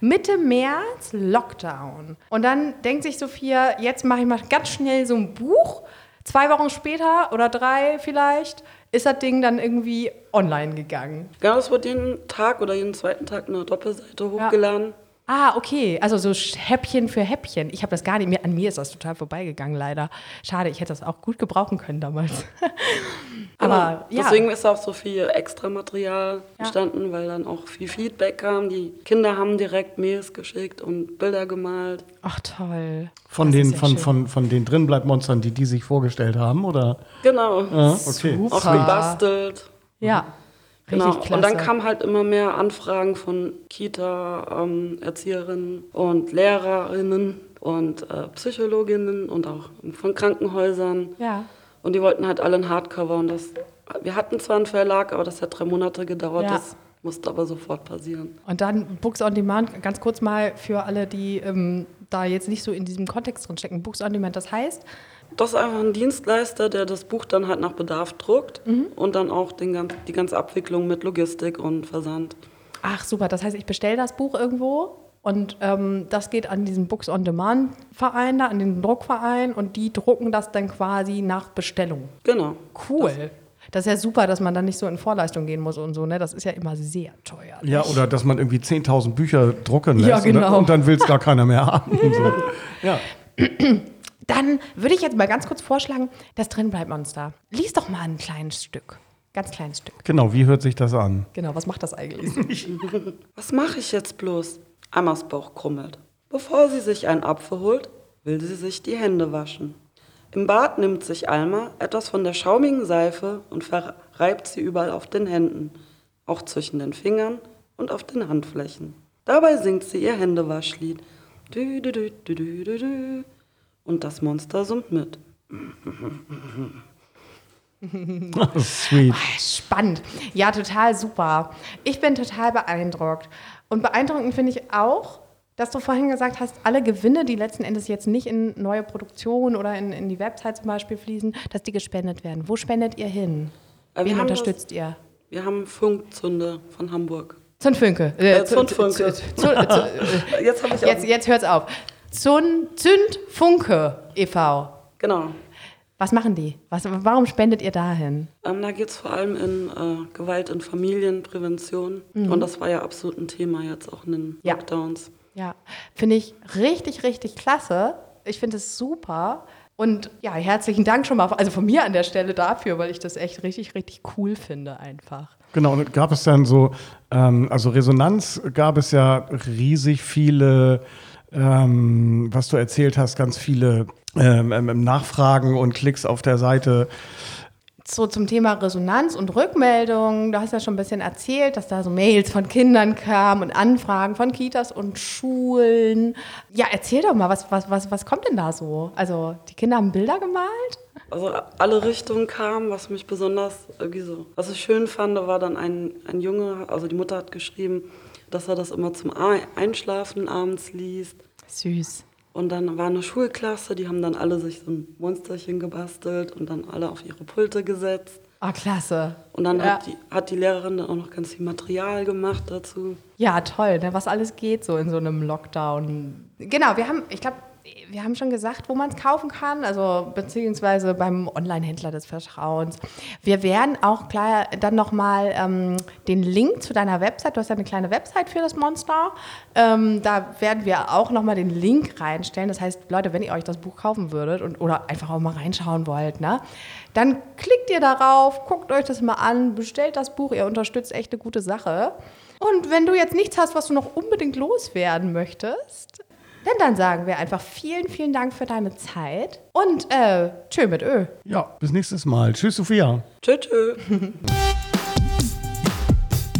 Mitte März Lockdown. Und dann denkt sich Sophia, jetzt mache ich mal ganz schnell so ein Buch. Zwei Wochen später oder drei vielleicht ist das Ding dann irgendwie online gegangen. Genau, es wurde jeden Tag oder jeden zweiten Tag eine Doppelseite hochgeladen. Ah, okay. Also so Häppchen für Häppchen. Ich habe das gar nicht mehr. An mir ist das total vorbeigegangen, leider. Schade, ich hätte das auch gut gebrauchen können damals. Aber ja. Deswegen ist auch so viel extra Material entstanden, weil dann auch viel Feedback kam. Die Kinder haben direkt Mails geschickt und Bilder gemalt. Ach toll. Von Das den, ja von, schön. von, von den Drinbleibmonstern, die die sich vorgestellt haben, oder? Genau. Ja, okay. Super. Auch gebastelt. Ja. Genau. Klasse. Und dann kamen halt immer mehr Anfragen von Kita-Erzieherinnen und Lehrerinnen und äh, Psychologinnen und auch von Krankenhäusern. Ja. Und die wollten halt alle ein Hardcover. Und das, wir hatten zwar einen Verlag, aber das hat drei Monate gedauert. Ja. Das musste aber sofort passieren. Und dann Books on Demand, ganz kurz mal für alle, die ähm, da jetzt nicht so in diesem Kontext drin stecken. Books on Demand, das heißt, Das ist einfach ein Dienstleister, der das Buch dann halt nach Bedarf druckt Mhm. und dann auch den ganz, die ganze Abwicklung mit Logistik und Versand. ach super, das heißt, ich bestelle das Buch irgendwo und ähm, das geht an diesen Books on Demand Verein da, an den Druckverein und die drucken das dann quasi nach Bestellung. Genau. Cool. Das ist ja super, dass man dann nicht so in Vorleistung gehen muss und so, ne? Das ist ja immer sehr teuer. Ja, oder dass man irgendwie 10.000 Bücher drucken lässt. Ja, genau. Oder? Und dann will es gar keiner mehr haben. So. Ja. Dann würde ich jetzt mal ganz kurz vorschlagen, das Drinbleibmonster. Lies doch mal ein kleines Stück. Ganz kleines Stück. Genau, wie hört sich das an? Genau, was macht das eigentlich? Was mache ich jetzt bloß? Ammas Bauch krummelt. Bevor sie sich einen Apfel holt, will sie sich die Hände waschen. Im Bad nimmt sich Alma etwas von der schaumigen Seife und verreibt sie überall auf den Händen, auch zwischen den Fingern und auf den Handflächen. Dabei singt sie ihr Händewaschlied. Dü, dü, dü, dü, dü, dü, dü. Und das Monster summt mit. Sweet. Spannend. Ja, total super. Ich bin total beeindruckt. Und beeindruckend finde ich auch, dass du vorhin gesagt hast, alle Gewinne, die letzten Endes jetzt nicht in neue Produktionen oder in, in die Website zum Beispiel fließen, dass die gespendet werden. Wo spendet ihr hin? Äh, wir Wen haben das- unterstützt ihr? Wir haben Funkzunde von Hamburg. Zündfunke. Äh, zu- Zündfunke. äh, Jetzt. Jetzt, jetzt hört's auf. Zünd, Zündfunke e.V. Genau. Was machen die? Was, warum spendet ihr dahin? Ähm, da geht es vor allem in äh, Gewalt in Familienprävention. Und das war ja absolut ein Thema jetzt auch in den Mhm. Ja. Lockdowns. Ja, finde ich richtig, richtig klasse. Ich finde es super. Und ja, herzlichen Dank schon mal, also von mir an der Stelle dafür, weil ich das echt richtig, richtig cool finde einfach. Genau, und gab es dann so, ähm, also Resonanz gab es ja riesig viele, ähm, was du erzählt hast, ganz viele ähm, ähm, Nachfragen und Klicks auf der Seite. So zum Thema Resonanz und Rückmeldung, du hast ja schon ein bisschen erzählt, dass da so Mails von Kindern kamen und Anfragen von Kitas und Schulen. Ja, erzähl doch mal, was, was, was, was kommt denn da so? Also, die Kinder haben Bilder gemalt? Also alle Richtungen kamen, was mich besonders irgendwie so, was ich schön fand, war dann ein, ein Junge, also die Mutter hat geschrieben, dass er das immer zum Ei- Einschlafen abends liest. Süß. Und dann war eine Schulklasse, die haben dann alle sich so ein Monsterchen gebastelt und dann alle auf ihre Pulte gesetzt. Ah, klasse. Und dann ja. hat, die, hat die Lehrerin dann auch noch ganz viel Material gemacht dazu. Ja, toll, ne? was alles geht so in so einem Lockdown. Genau, wir haben, ich glaube, wir haben schon gesagt, wo man es kaufen kann, also beziehungsweise beim Online-Händler des Vertrauens. Wir werden auch klar dann nochmal ähm, den Link zu deiner Website, du hast ja eine kleine Website für das Monster, ähm, da werden wir auch nochmal den Link reinstellen. Das heißt, Leute, wenn ihr euch das Buch kaufen würdet und, oder einfach auch mal reinschauen wollt, ne, dann klickt ihr darauf, guckt euch das mal an, bestellt das Buch, ihr unterstützt echt eine gute Sache. Und wenn du jetzt nichts hast, was du noch unbedingt loswerden möchtest, denn dann sagen wir einfach vielen, vielen Dank für deine Zeit und äh, tschö mit Ö. Ja, bis nächstes Mal. Tschüss, Sophia. Tschö, tschö.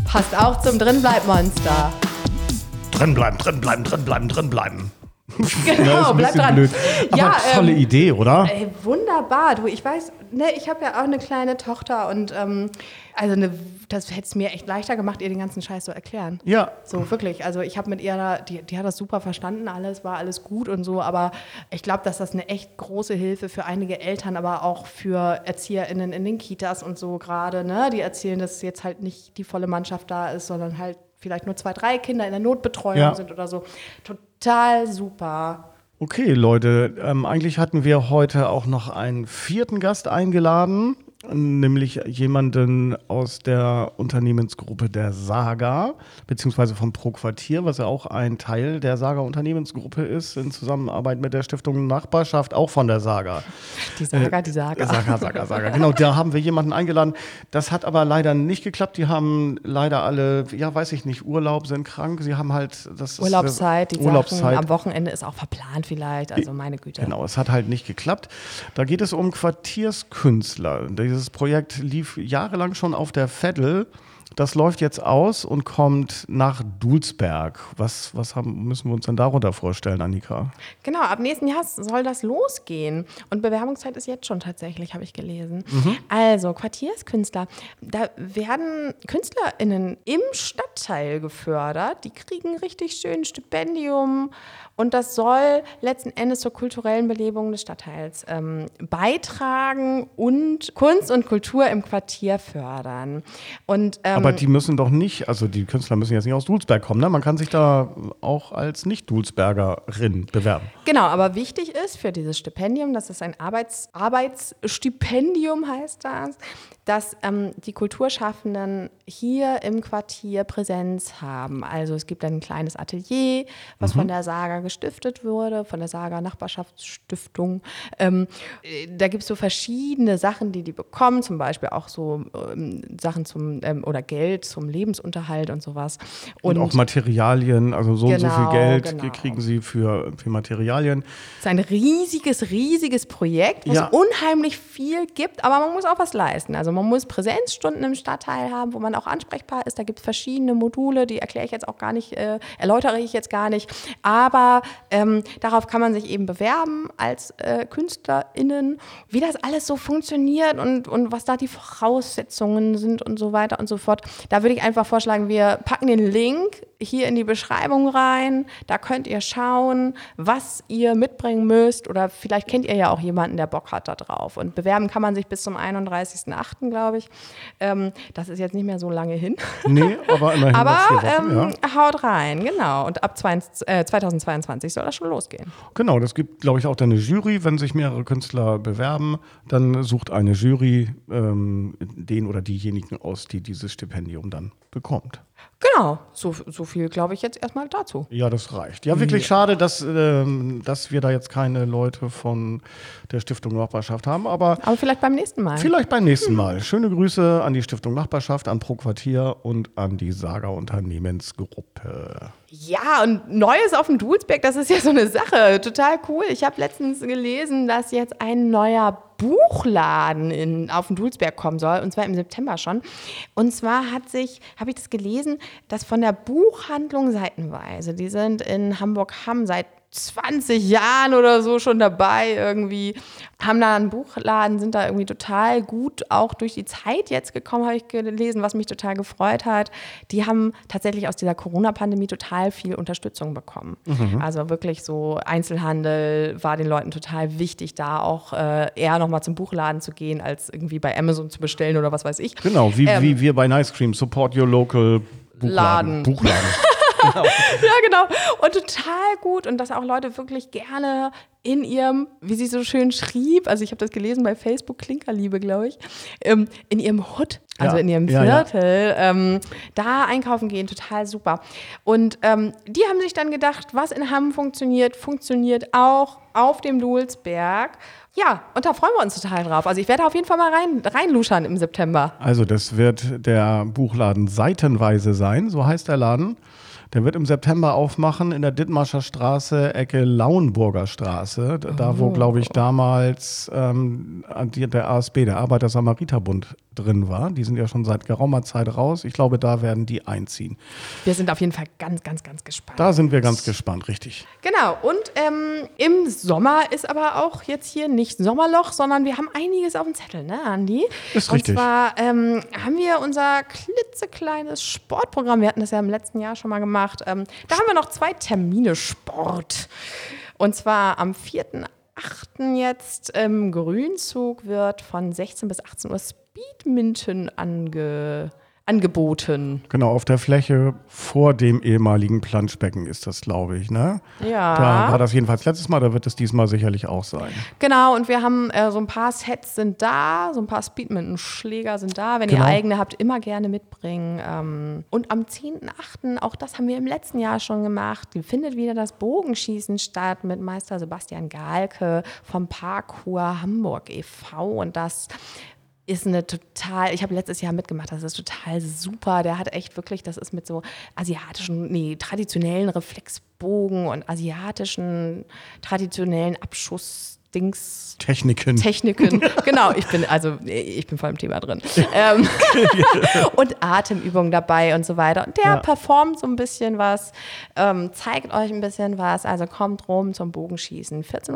Passt auch zum Drinbleib-Monster. Drin bleiben, drin bleiben, Genau, bleib dran. blöd. Aber Ja, tolle ähm, Idee, oder? Ey, wunderbar. Du, ich weiß, ne, ich habe ja auch eine kleine Tochter und ähm, also eine, das hätte es mir echt leichter gemacht, ihr den ganzen Scheiß zu erklären. Ja. So, wirklich. Also ich habe mit ihr da, die, die hat das super verstanden, alles war alles gut und so, aber ich glaube, dass das eine echt große Hilfe für einige Eltern, aber auch für ErzieherInnen in den Kitas und so gerade, ne? Die erzählen, dass jetzt halt nicht die volle Mannschaft da ist, sondern halt vielleicht nur zwei, drei Kinder in der Notbetreuung Ja. sind oder so. Total super. Okay, Leute, ähm, eigentlich hatten wir heute auch noch einen vierten Gast eingeladen. Nämlich jemanden aus der Unternehmensgruppe der Saga, beziehungsweise vom Pro Quartier, was ja auch ein Teil der Saga Unternehmensgruppe ist, in Zusammenarbeit mit der Stiftung Nachbarschaft, auch von der Saga. Die Saga, die Saga. Saga, Saga, Saga. Genau, da haben wir jemanden eingeladen. Das hat aber leider nicht geklappt. Die haben leider alle, ja, weiß ich nicht, Urlaub, sind krank. Sie haben halt das ist, Urlaubszeit, die Urlaubszeit. Sachen am Wochenende ist auch verplant vielleicht, also meine Güte. Genau, es hat halt nicht geklappt. Da geht es um Quartierskünstler. Dieses Projekt lief jahrelang schon auf der Veddel. Das läuft jetzt aus und kommt nach Dulsberg. Was, was haben, müssen wir uns denn darunter vorstellen, Annika? Genau, ab nächsten Jahr soll das losgehen. Und Bewerbungszeit ist jetzt schon tatsächlich, habe ich gelesen. Also, Quartierskünstler. Da werden KünstlerInnen im Stadtteil gefördert. Die kriegen richtig schön Stipendium. Und das soll letzten Endes zur kulturellen Belebung des Stadtteils ähm, beitragen und Kunst und Kultur im Quartier fördern. Und, ähm, Aber die müssen doch nicht, also die Künstler müssen jetzt nicht aus Dulsberg kommen, ne? Man kann sich da auch als Nicht-Dulsbergerin bewerben. Genau, aber wichtig ist für dieses Stipendium, das ist ein Arbeits Arbeitsstipendium, heißt das, dass ähm, die Kulturschaffenden hier im Quartier Präsenz haben. Also es gibt ein kleines Atelier, was von der Saga gestiftet wurde, von der Saga Nachbarschaftsstiftung. Ähm, äh, da gibt es so verschiedene Sachen, die die bekommen, zum Beispiel auch so ähm, Sachen zum ähm, oder Geld zum Lebensunterhalt und sowas. Und, auch Materialien, also so und so viel Genau, Geld genau. kriegen sie für, für Materialien. Es ist ein riesiges, riesiges Projekt, wo Ja. es unheimlich viel gibt, aber man muss auch was leisten. Also man muss Präsenzstunden im Stadtteil haben, wo man auch ansprechbar ist. Da gibt es verschiedene Module, die erkläre ich jetzt auch gar nicht, äh, erläutere ich jetzt gar nicht. Aber ähm, darauf kann man sich eben bewerben als äh, KünstlerInnen, wie das alles so funktioniert und, und was da die Voraussetzungen sind und so weiter und so fort. Da würde ich einfach vorschlagen, wir packen den Link hier in die Beschreibung rein. Da könnt ihr schauen, was ihr mitbringen müsst. Oder vielleicht kennt ihr ja auch jemanden, der Bock hat da drauf. Und bewerben kann man sich bis zum 31.08., glaube ich. Ähm, das ist jetzt nicht mehr so lange hin. Nee, aber immerhin Aber Wochen, ähm, ja. haut rein, genau. Und ab 20, äh, 2022 soll das schon losgehen. Genau, das gibt, glaube ich, auch dann eine Jury. Wenn sich mehrere Künstler bewerben, dann sucht eine Jury ähm, den oder diejenigen aus, die dieses Stipendium dann bekommt. Genau, so, so viel glaube ich jetzt erstmal dazu. Ja, das reicht. Ja, wirklich schade, dass, ähm, dass wir da jetzt keine Leute von der Stiftung Nachbarschaft haben, aber Aber vielleicht beim nächsten Mal. vielleicht beim nächsten Mal. Schöne Grüße an die Stiftung Nachbarschaft, an Pro Quartier und an die Saga Unternehmensgruppe. Ja, und Neues auf dem Dulsberg, das ist ja so eine Sache. Total cool. Ich habe letztens gelesen, dass jetzt ein neuer Buchladen in, auf dem Dulsberg kommen soll, und zwar im September schon. Und zwar hat sich, habe ich das gelesen, dass von der Buchhandlung Seitenweise, die sind in Hamburg-Hamm seit 20 Jahren oder so schon dabei irgendwie, haben da einen Buchladen, sind da irgendwie total gut auch durch die Zeit jetzt gekommen, habe ich gelesen, was mich total gefreut hat. Die haben tatsächlich aus dieser Corona-Pandemie total viel Unterstützung bekommen. Also wirklich so Einzelhandel war den Leuten total wichtig, da auch äh, eher nochmal zum Buchladen zu gehen, als irgendwie bei Amazon zu bestellen oder was weiß ich. Genau, wie, Ähm, wie wir bei Nice Cream, support your local Buchladen. Laden. Buchladen. Ja, genau. Und total gut. Und dass auch Leute wirklich gerne in ihrem, wie sie so schön schrieb, also ich habe das gelesen bei Facebook, Klinkerliebe, glaube ich, ähm, in ihrem Hood, also Ja, in ihrem ja, ja. Viertel, Ähm, da einkaufen gehen, total super. Und ähm, die haben sich dann gedacht, was in Hamm funktioniert, funktioniert auch auf dem Dulsberg. Ja, und da freuen wir uns total drauf. Also ich werde auf jeden Fall mal rein, reinluschern im September. Also das wird der Buchladen Seitenweise sein, so heißt der Laden. Der wird im September aufmachen in der Dithmarscher Straße, Ecke Lauenburger Straße. Da, da wo, glaube ich, damals ähm, der ASB, der Arbeiter-Samariter-Bund, drin war. Die sind ja schon seit geraumer Zeit raus. Ich glaube, da werden die einziehen. Wir sind auf jeden Fall ganz, ganz, ganz gespannt. Da sind wir ganz gespannt, richtig. Genau, und ähm, im Sommer ist aber auch jetzt hier nicht Sommerloch, sondern wir haben einiges auf dem Zettel, ne, Andi? Ist und richtig. zwar ähm, haben wir unser klitzekleines Sportprogramm, wir hatten das ja im letzten Jahr schon mal gemacht. Ähm, da haben wir noch zwei Termine Sport. Und zwar am 4.8. jetzt im Grünzug wird von 16 bis 18 Uhr Speedminton ange angeboten. Genau, auf der Fläche vor dem ehemaligen Planschbecken ist das, glaube ich, ne? Ja. Da war das jedenfalls letztes Mal, da wird es diesmal sicherlich auch sein. Genau, und wir haben äh, so ein paar Sets sind da, so ein paar Speedminton-Schläger sind da. Wenn Genau. ihr eigene habt, immer gerne mitbringen. Ähm, und am 10.8., auch das haben wir im letzten Jahr schon gemacht, findet wieder das Bogenschießen statt mit Meister Sebastian Gahlke vom Parkour Hamburg e.V. Und das ist eine total, ich habe letztes Jahr mitgemacht, das ist total super. Der hat echt wirklich, das ist mit so asiatischen, nee, traditionellen Reflexbogen und asiatischen traditionellen Abschussdings. Techniken. Techniken, genau, ich bin, also ich bin voll im Thema drin. ähm, und Atemübungen dabei und so weiter. Und der Ja. performt so ein bisschen was, ähm, zeigt euch ein bisschen was. Also kommt rum zum Bogenschießen. 14.30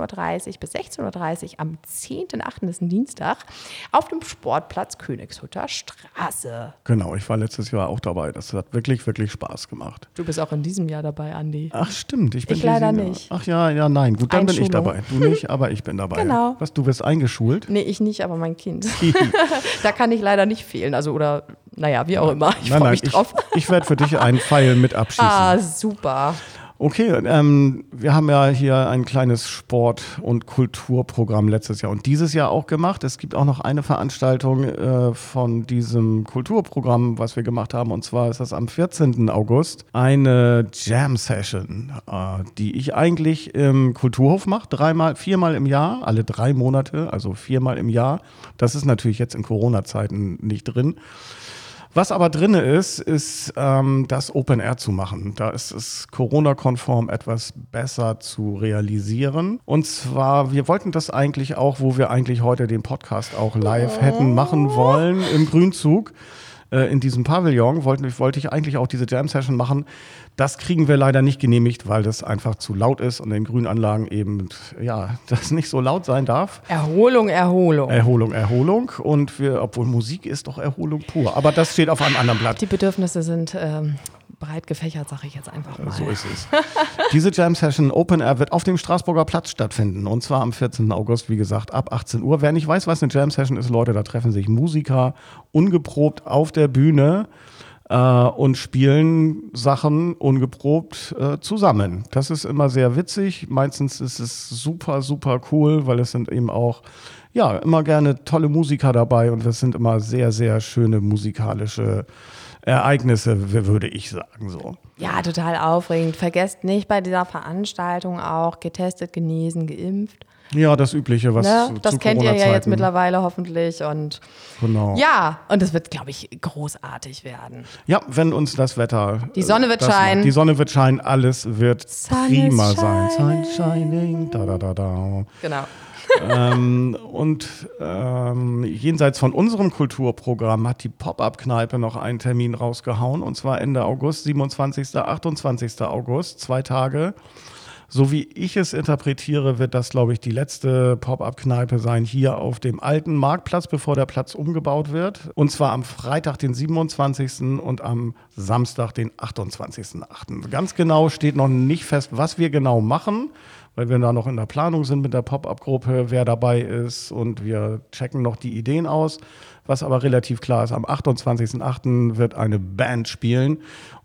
Uhr bis 16.30 Uhr am 10.8. ist ein Dienstag auf dem Sportplatz Königshutter Straße. Genau, ich war letztes Jahr auch dabei. Das hat wirklich, wirklich Spaß gemacht. Du bist auch in diesem Jahr dabei, Andi. Ach, stimmt. Ich bin Ich leider Jahr- nicht. Ach ja, ja, nein. Gut, dann bin ich dabei. Du nicht, aber ich bin dabei. Genau. Was, du wirst eingeschult? Nee, ich nicht, aber mein Kind. da kann ich leider nicht fehlen. Also, oder, naja, wie auch immer. Ich freue mich drauf. ich, ich werde für dich einen Pfeil mit abschießen. Ah, super. Okay, ähm, wir haben ja hier ein kleines Sport- und Kulturprogramm letztes Jahr und dieses Jahr auch gemacht. Es gibt auch noch eine Veranstaltung äh, von diesem Kulturprogramm, was wir gemacht haben. Und zwar ist das am 14. August eine Jam-Session, äh, die ich eigentlich im Kulturhof mache, dreimal, viermal im Jahr, alle drei Monate, also viermal im Jahr. Das ist natürlich jetzt in Corona-Zeiten nicht drin. Was aber drin ist, ist ähm, das Open Air zu machen. Da ist es Corona-konform etwas besser zu realisieren. Und zwar, wir wollten das eigentlich auch, wo wir eigentlich heute den Podcast auch live hätten machen wollen, im Grünzug. Äh, in diesem Pavillon wollte, wollte ich eigentlich auch diese Jam-Session machen. Das kriegen wir leider nicht genehmigt, weil das einfach zu laut ist und in Grünanlagen eben, ja, das nicht so laut sein darf. Erholung, Erholung. Erholung, Erholung. Und wir, obwohl Musik ist doch Erholung pur. Aber das steht auf einem anderen Blatt. Die Bedürfnisse sind ähm, breit gefächert, sage ich jetzt einfach mal. So ist es. Diese Jam Session Open Air wird auf dem Straßburger Platz stattfinden. Und zwar am 14. August, wie gesagt, ab 18 Uhr. Wer nicht weiß, was eine Jam Session ist, Leute, da treffen sich Musiker ungeprobt auf der Bühne äh, und spielen Sachen ungeprobt äh, zusammen. Das ist immer sehr witzig. Meistens ist es super, super cool, weil es sind eben auch ja, immer gerne tolle Musiker dabei und es sind immer sehr, sehr schöne musikalische Ereignisse, würde ich sagen so. Ja, total aufregend. Vergesst nicht bei dieser Veranstaltung auch getestet, genesen, geimpft. Ja, das Übliche, was Ne? zu Das kennt ihr ja jetzt mittlerweile hoffentlich. Und Genau. ja, und es wird, glaube ich, großartig werden. Ja, wenn uns das Wetter. Die Sonne wird macht. scheinen. Die Sonne wird scheinen, alles wird Sun prima sein. Sun shining. shining, da da da da. Genau. ähm, und ähm, jenseits von unserem Kulturprogramm hat die Pop-Up-Kneipe noch einen Termin rausgehauen. Und zwar Ende August, 27., 28. August, zwei Tage. So wie ich es interpretiere, wird das, glaube ich, die letzte Pop-Up-Kneipe sein hier auf dem alten Marktplatz, bevor der Platz umgebaut wird. Und zwar am Freitag, den 27. und am Samstag, den 28.8. Ganz genau steht noch nicht fest, was wir genau machen, weil wir da noch in der Planung sind mit der Pop-Up-Gruppe, wer dabei ist und wir checken noch die Ideen aus. Was aber relativ klar ist, am 28.8. wird eine Band spielen,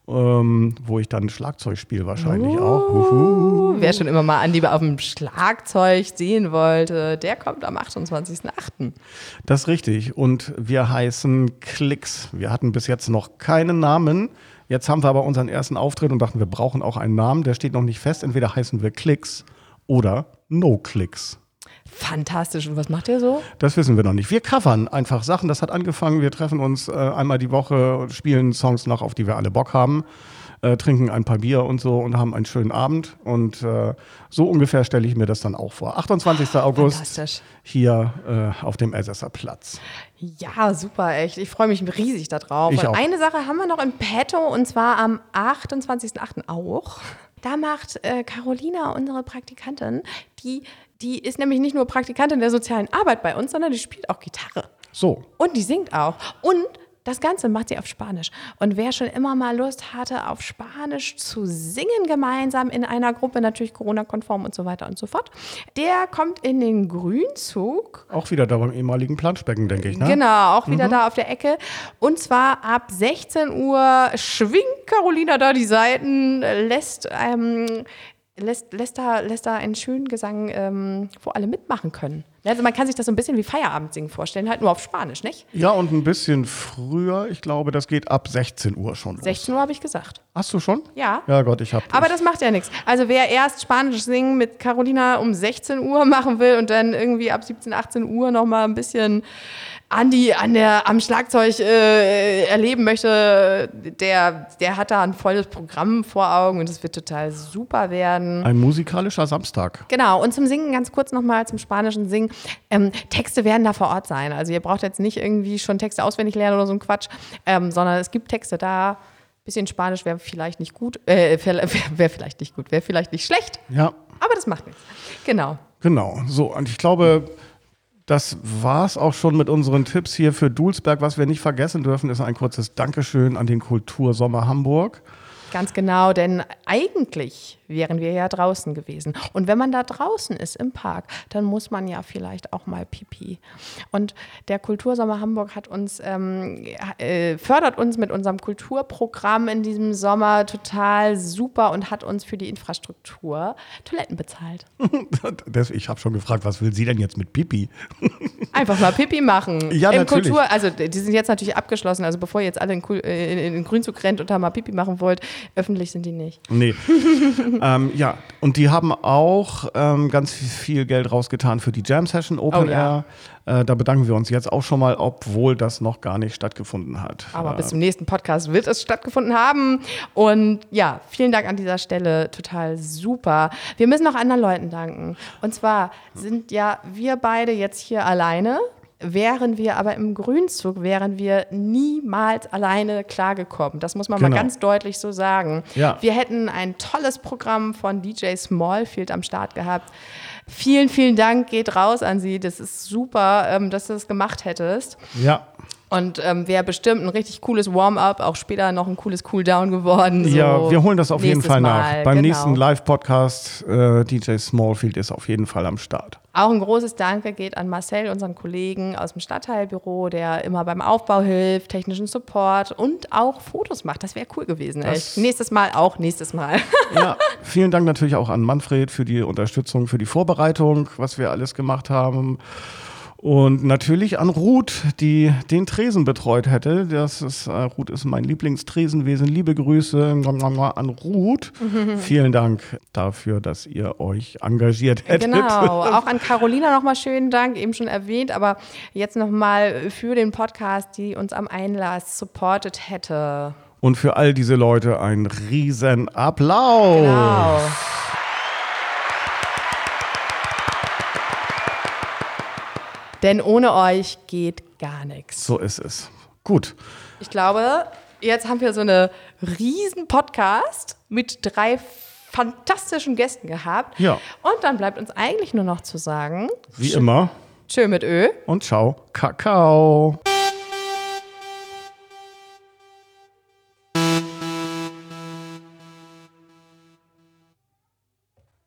ähm, wo ich dann Schlagzeug spiele wahrscheinlich auch. Uhu. Wer schon immer mal Andi auf dem Schlagzeug sehen wollte, der kommt am 28.08. Das ist richtig. Und wir heißen Klicks. Wir hatten bis jetzt noch keinen Namen. Jetzt haben wir aber unseren ersten Auftritt und dachten, wir brauchen auch einen Namen. Der steht noch nicht fest. Entweder heißen wir Klicks oder No Klicks. Fantastisch. Und was macht ihr so? Das wissen wir noch nicht. Wir covern einfach Sachen. Das hat angefangen. Wir treffen uns äh, einmal die Woche und spielen Songs nach, auf die wir alle Bock haben. Äh, trinken ein paar Bier und so und haben einen schönen Abend. Und äh, so ungefähr stelle ich mir das dann auch vor. 28. August Fantastisch. hier äh, auf dem Elsässer Platz. Ja, super, echt. Ich freue mich riesig darauf. Und auch. eine Sache haben wir noch im Petto und zwar am 28.08. auch. Da macht äh, Carolina, unsere Praktikantin, die, die ist nämlich nicht nur Praktikantin der sozialen Arbeit bei uns, sondern die spielt auch Gitarre. So, Und die singt auch. Und das Ganze macht sie auf Spanisch. Und wer schon immer mal Lust hatte, auf Spanisch zu singen, gemeinsam in einer Gruppe, natürlich Corona-konform und so weiter und so fort, der kommt in den Grünzug. Auch wieder da beim ehemaligen Planschbecken, denke ich, ne? Genau, auch wieder da auf der Ecke. Und zwar ab 16 Uhr schwingt Carolina da die Seiten, lässt, ähm, lässt, lässt, da, lässt da einen schönen Gesang, ähm, wo alle mitmachen können. Also man kann sich das so ein bisschen wie Feierabendsingen vorstellen, halt nur auf Spanisch, nicht? Ja, und ein bisschen früher. Ich glaube, das geht ab 16 Uhr schon los. 16 Uhr habe ich gesagt. Hast du schon? Ja. Ja, Gott, ich habe. Aber das macht ja nichts. Also wer erst Spanisch singen mit Carolina um 16 Uhr machen will und dann irgendwie ab 17, 18 Uhr noch mal ein bisschen Andi an der, am Schlagzeug äh, erleben möchte, der, der hat da ein volles Programm vor Augen und es wird total super werden. Ein musikalischer Samstag. Genau, und zum Singen ganz kurz nochmal zum spanischen Singen. Ähm, Texte werden da vor Ort sein. Also ihr braucht jetzt nicht irgendwie schon Texte auswendig lernen oder so ein Quatsch, ähm, sondern es gibt Texte da. Bisschen Spanisch wäre vielleicht nicht gut, äh, wäre wär vielleicht nicht gut, wäre vielleicht nicht schlecht, Ja, aber das macht nichts. Genau. genau. So, und ich glaube, das war's auch schon mit unseren Tipps hier für Dulsberg. Was wir nicht vergessen dürfen, ist ein kurzes Dankeschön an den Kultursommer Hamburg. Ganz genau, denn eigentlich wären wir ja draußen gewesen. Und wenn man da draußen ist im Park, dann muss man ja vielleicht auch mal pipi. Und der Kultursommer Hamburg hat uns, ähm, äh, fördert uns mit unserem Kulturprogramm in diesem Sommer total super und hat uns für die Infrastruktur Toiletten bezahlt. Ich habe schon gefragt, was will sie denn jetzt mit Pipi? Einfach mal Pipi machen. Ja, Im natürlich. Kultur, also die sind jetzt natürlich abgeschlossen. Also bevor ihr jetzt alle in, äh, in, in den Grünzug rennt und da mal Pipi machen wollt, öffentlich sind die nicht. Nee. ähm, ja, und die haben auch ähm, ganz viel Geld rausgetan für die Jam Session Open Oh, ja. Air. Äh, da bedanken wir uns jetzt auch schon mal, obwohl das noch gar nicht stattgefunden hat. Aber äh, bis zum nächsten Podcast wird es stattgefunden haben. Und ja, vielen Dank an dieser Stelle. Total super. Wir müssen noch anderen Leuten danken. Und zwar sind ja wir beide jetzt hier alleine. Wären wir aber im Grünzug, wären wir niemals alleine klargekommen. Das muss man mal Genau. ganz deutlich so sagen. Ja. Wir hätten ein tolles Programm von DJ Smallfield am Start gehabt. Vielen, vielen Dank geht raus an Sie. Das ist super, ähm, dass du das gemacht hättest. ja. Und ähm, wäre bestimmt ein richtig cooles Warm-up, auch später noch ein cooles Cooldown geworden. So ja, wir holen das auf jeden Fall nach. Mal, Beim genau. nächsten Live-Podcast, äh, DJ Smallfield ist auf jeden Fall am Start. Auch ein großes Danke geht an Marcel, unseren Kollegen aus dem Stadtteilbüro, der immer beim Aufbau hilft, technischen Support und auch Fotos macht. Das wäre cool gewesen. Nächstes Mal auch, nächstes Mal. Ja, vielen Dank natürlich auch an Manfred für die Unterstützung, für die Vorbereitung, was wir alles gemacht haben. Und natürlich an Ruth, die den Tresen betreut hätte. Das ist, äh, Ruth ist mein Lieblingstresenwesen. Liebe Grüße an Ruth. Vielen Dank dafür, dass ihr euch engagiert hättet. Genau, auch an Carolina nochmal schönen Dank, eben schon erwähnt, aber jetzt nochmal für den Podcast, die uns am Einlass supportet hätte. Und für all diese Leute ein riesen Applaus. Genau. Denn ohne euch geht gar nichts. So ist es. Gut. Ich glaube, jetzt haben wir so eine riesen Podcast mit drei fantastischen Gästen gehabt. Ja. Und dann bleibt uns eigentlich nur noch zu sagen, Wie immer. tschö mit Ö. Und ciao. Kakao.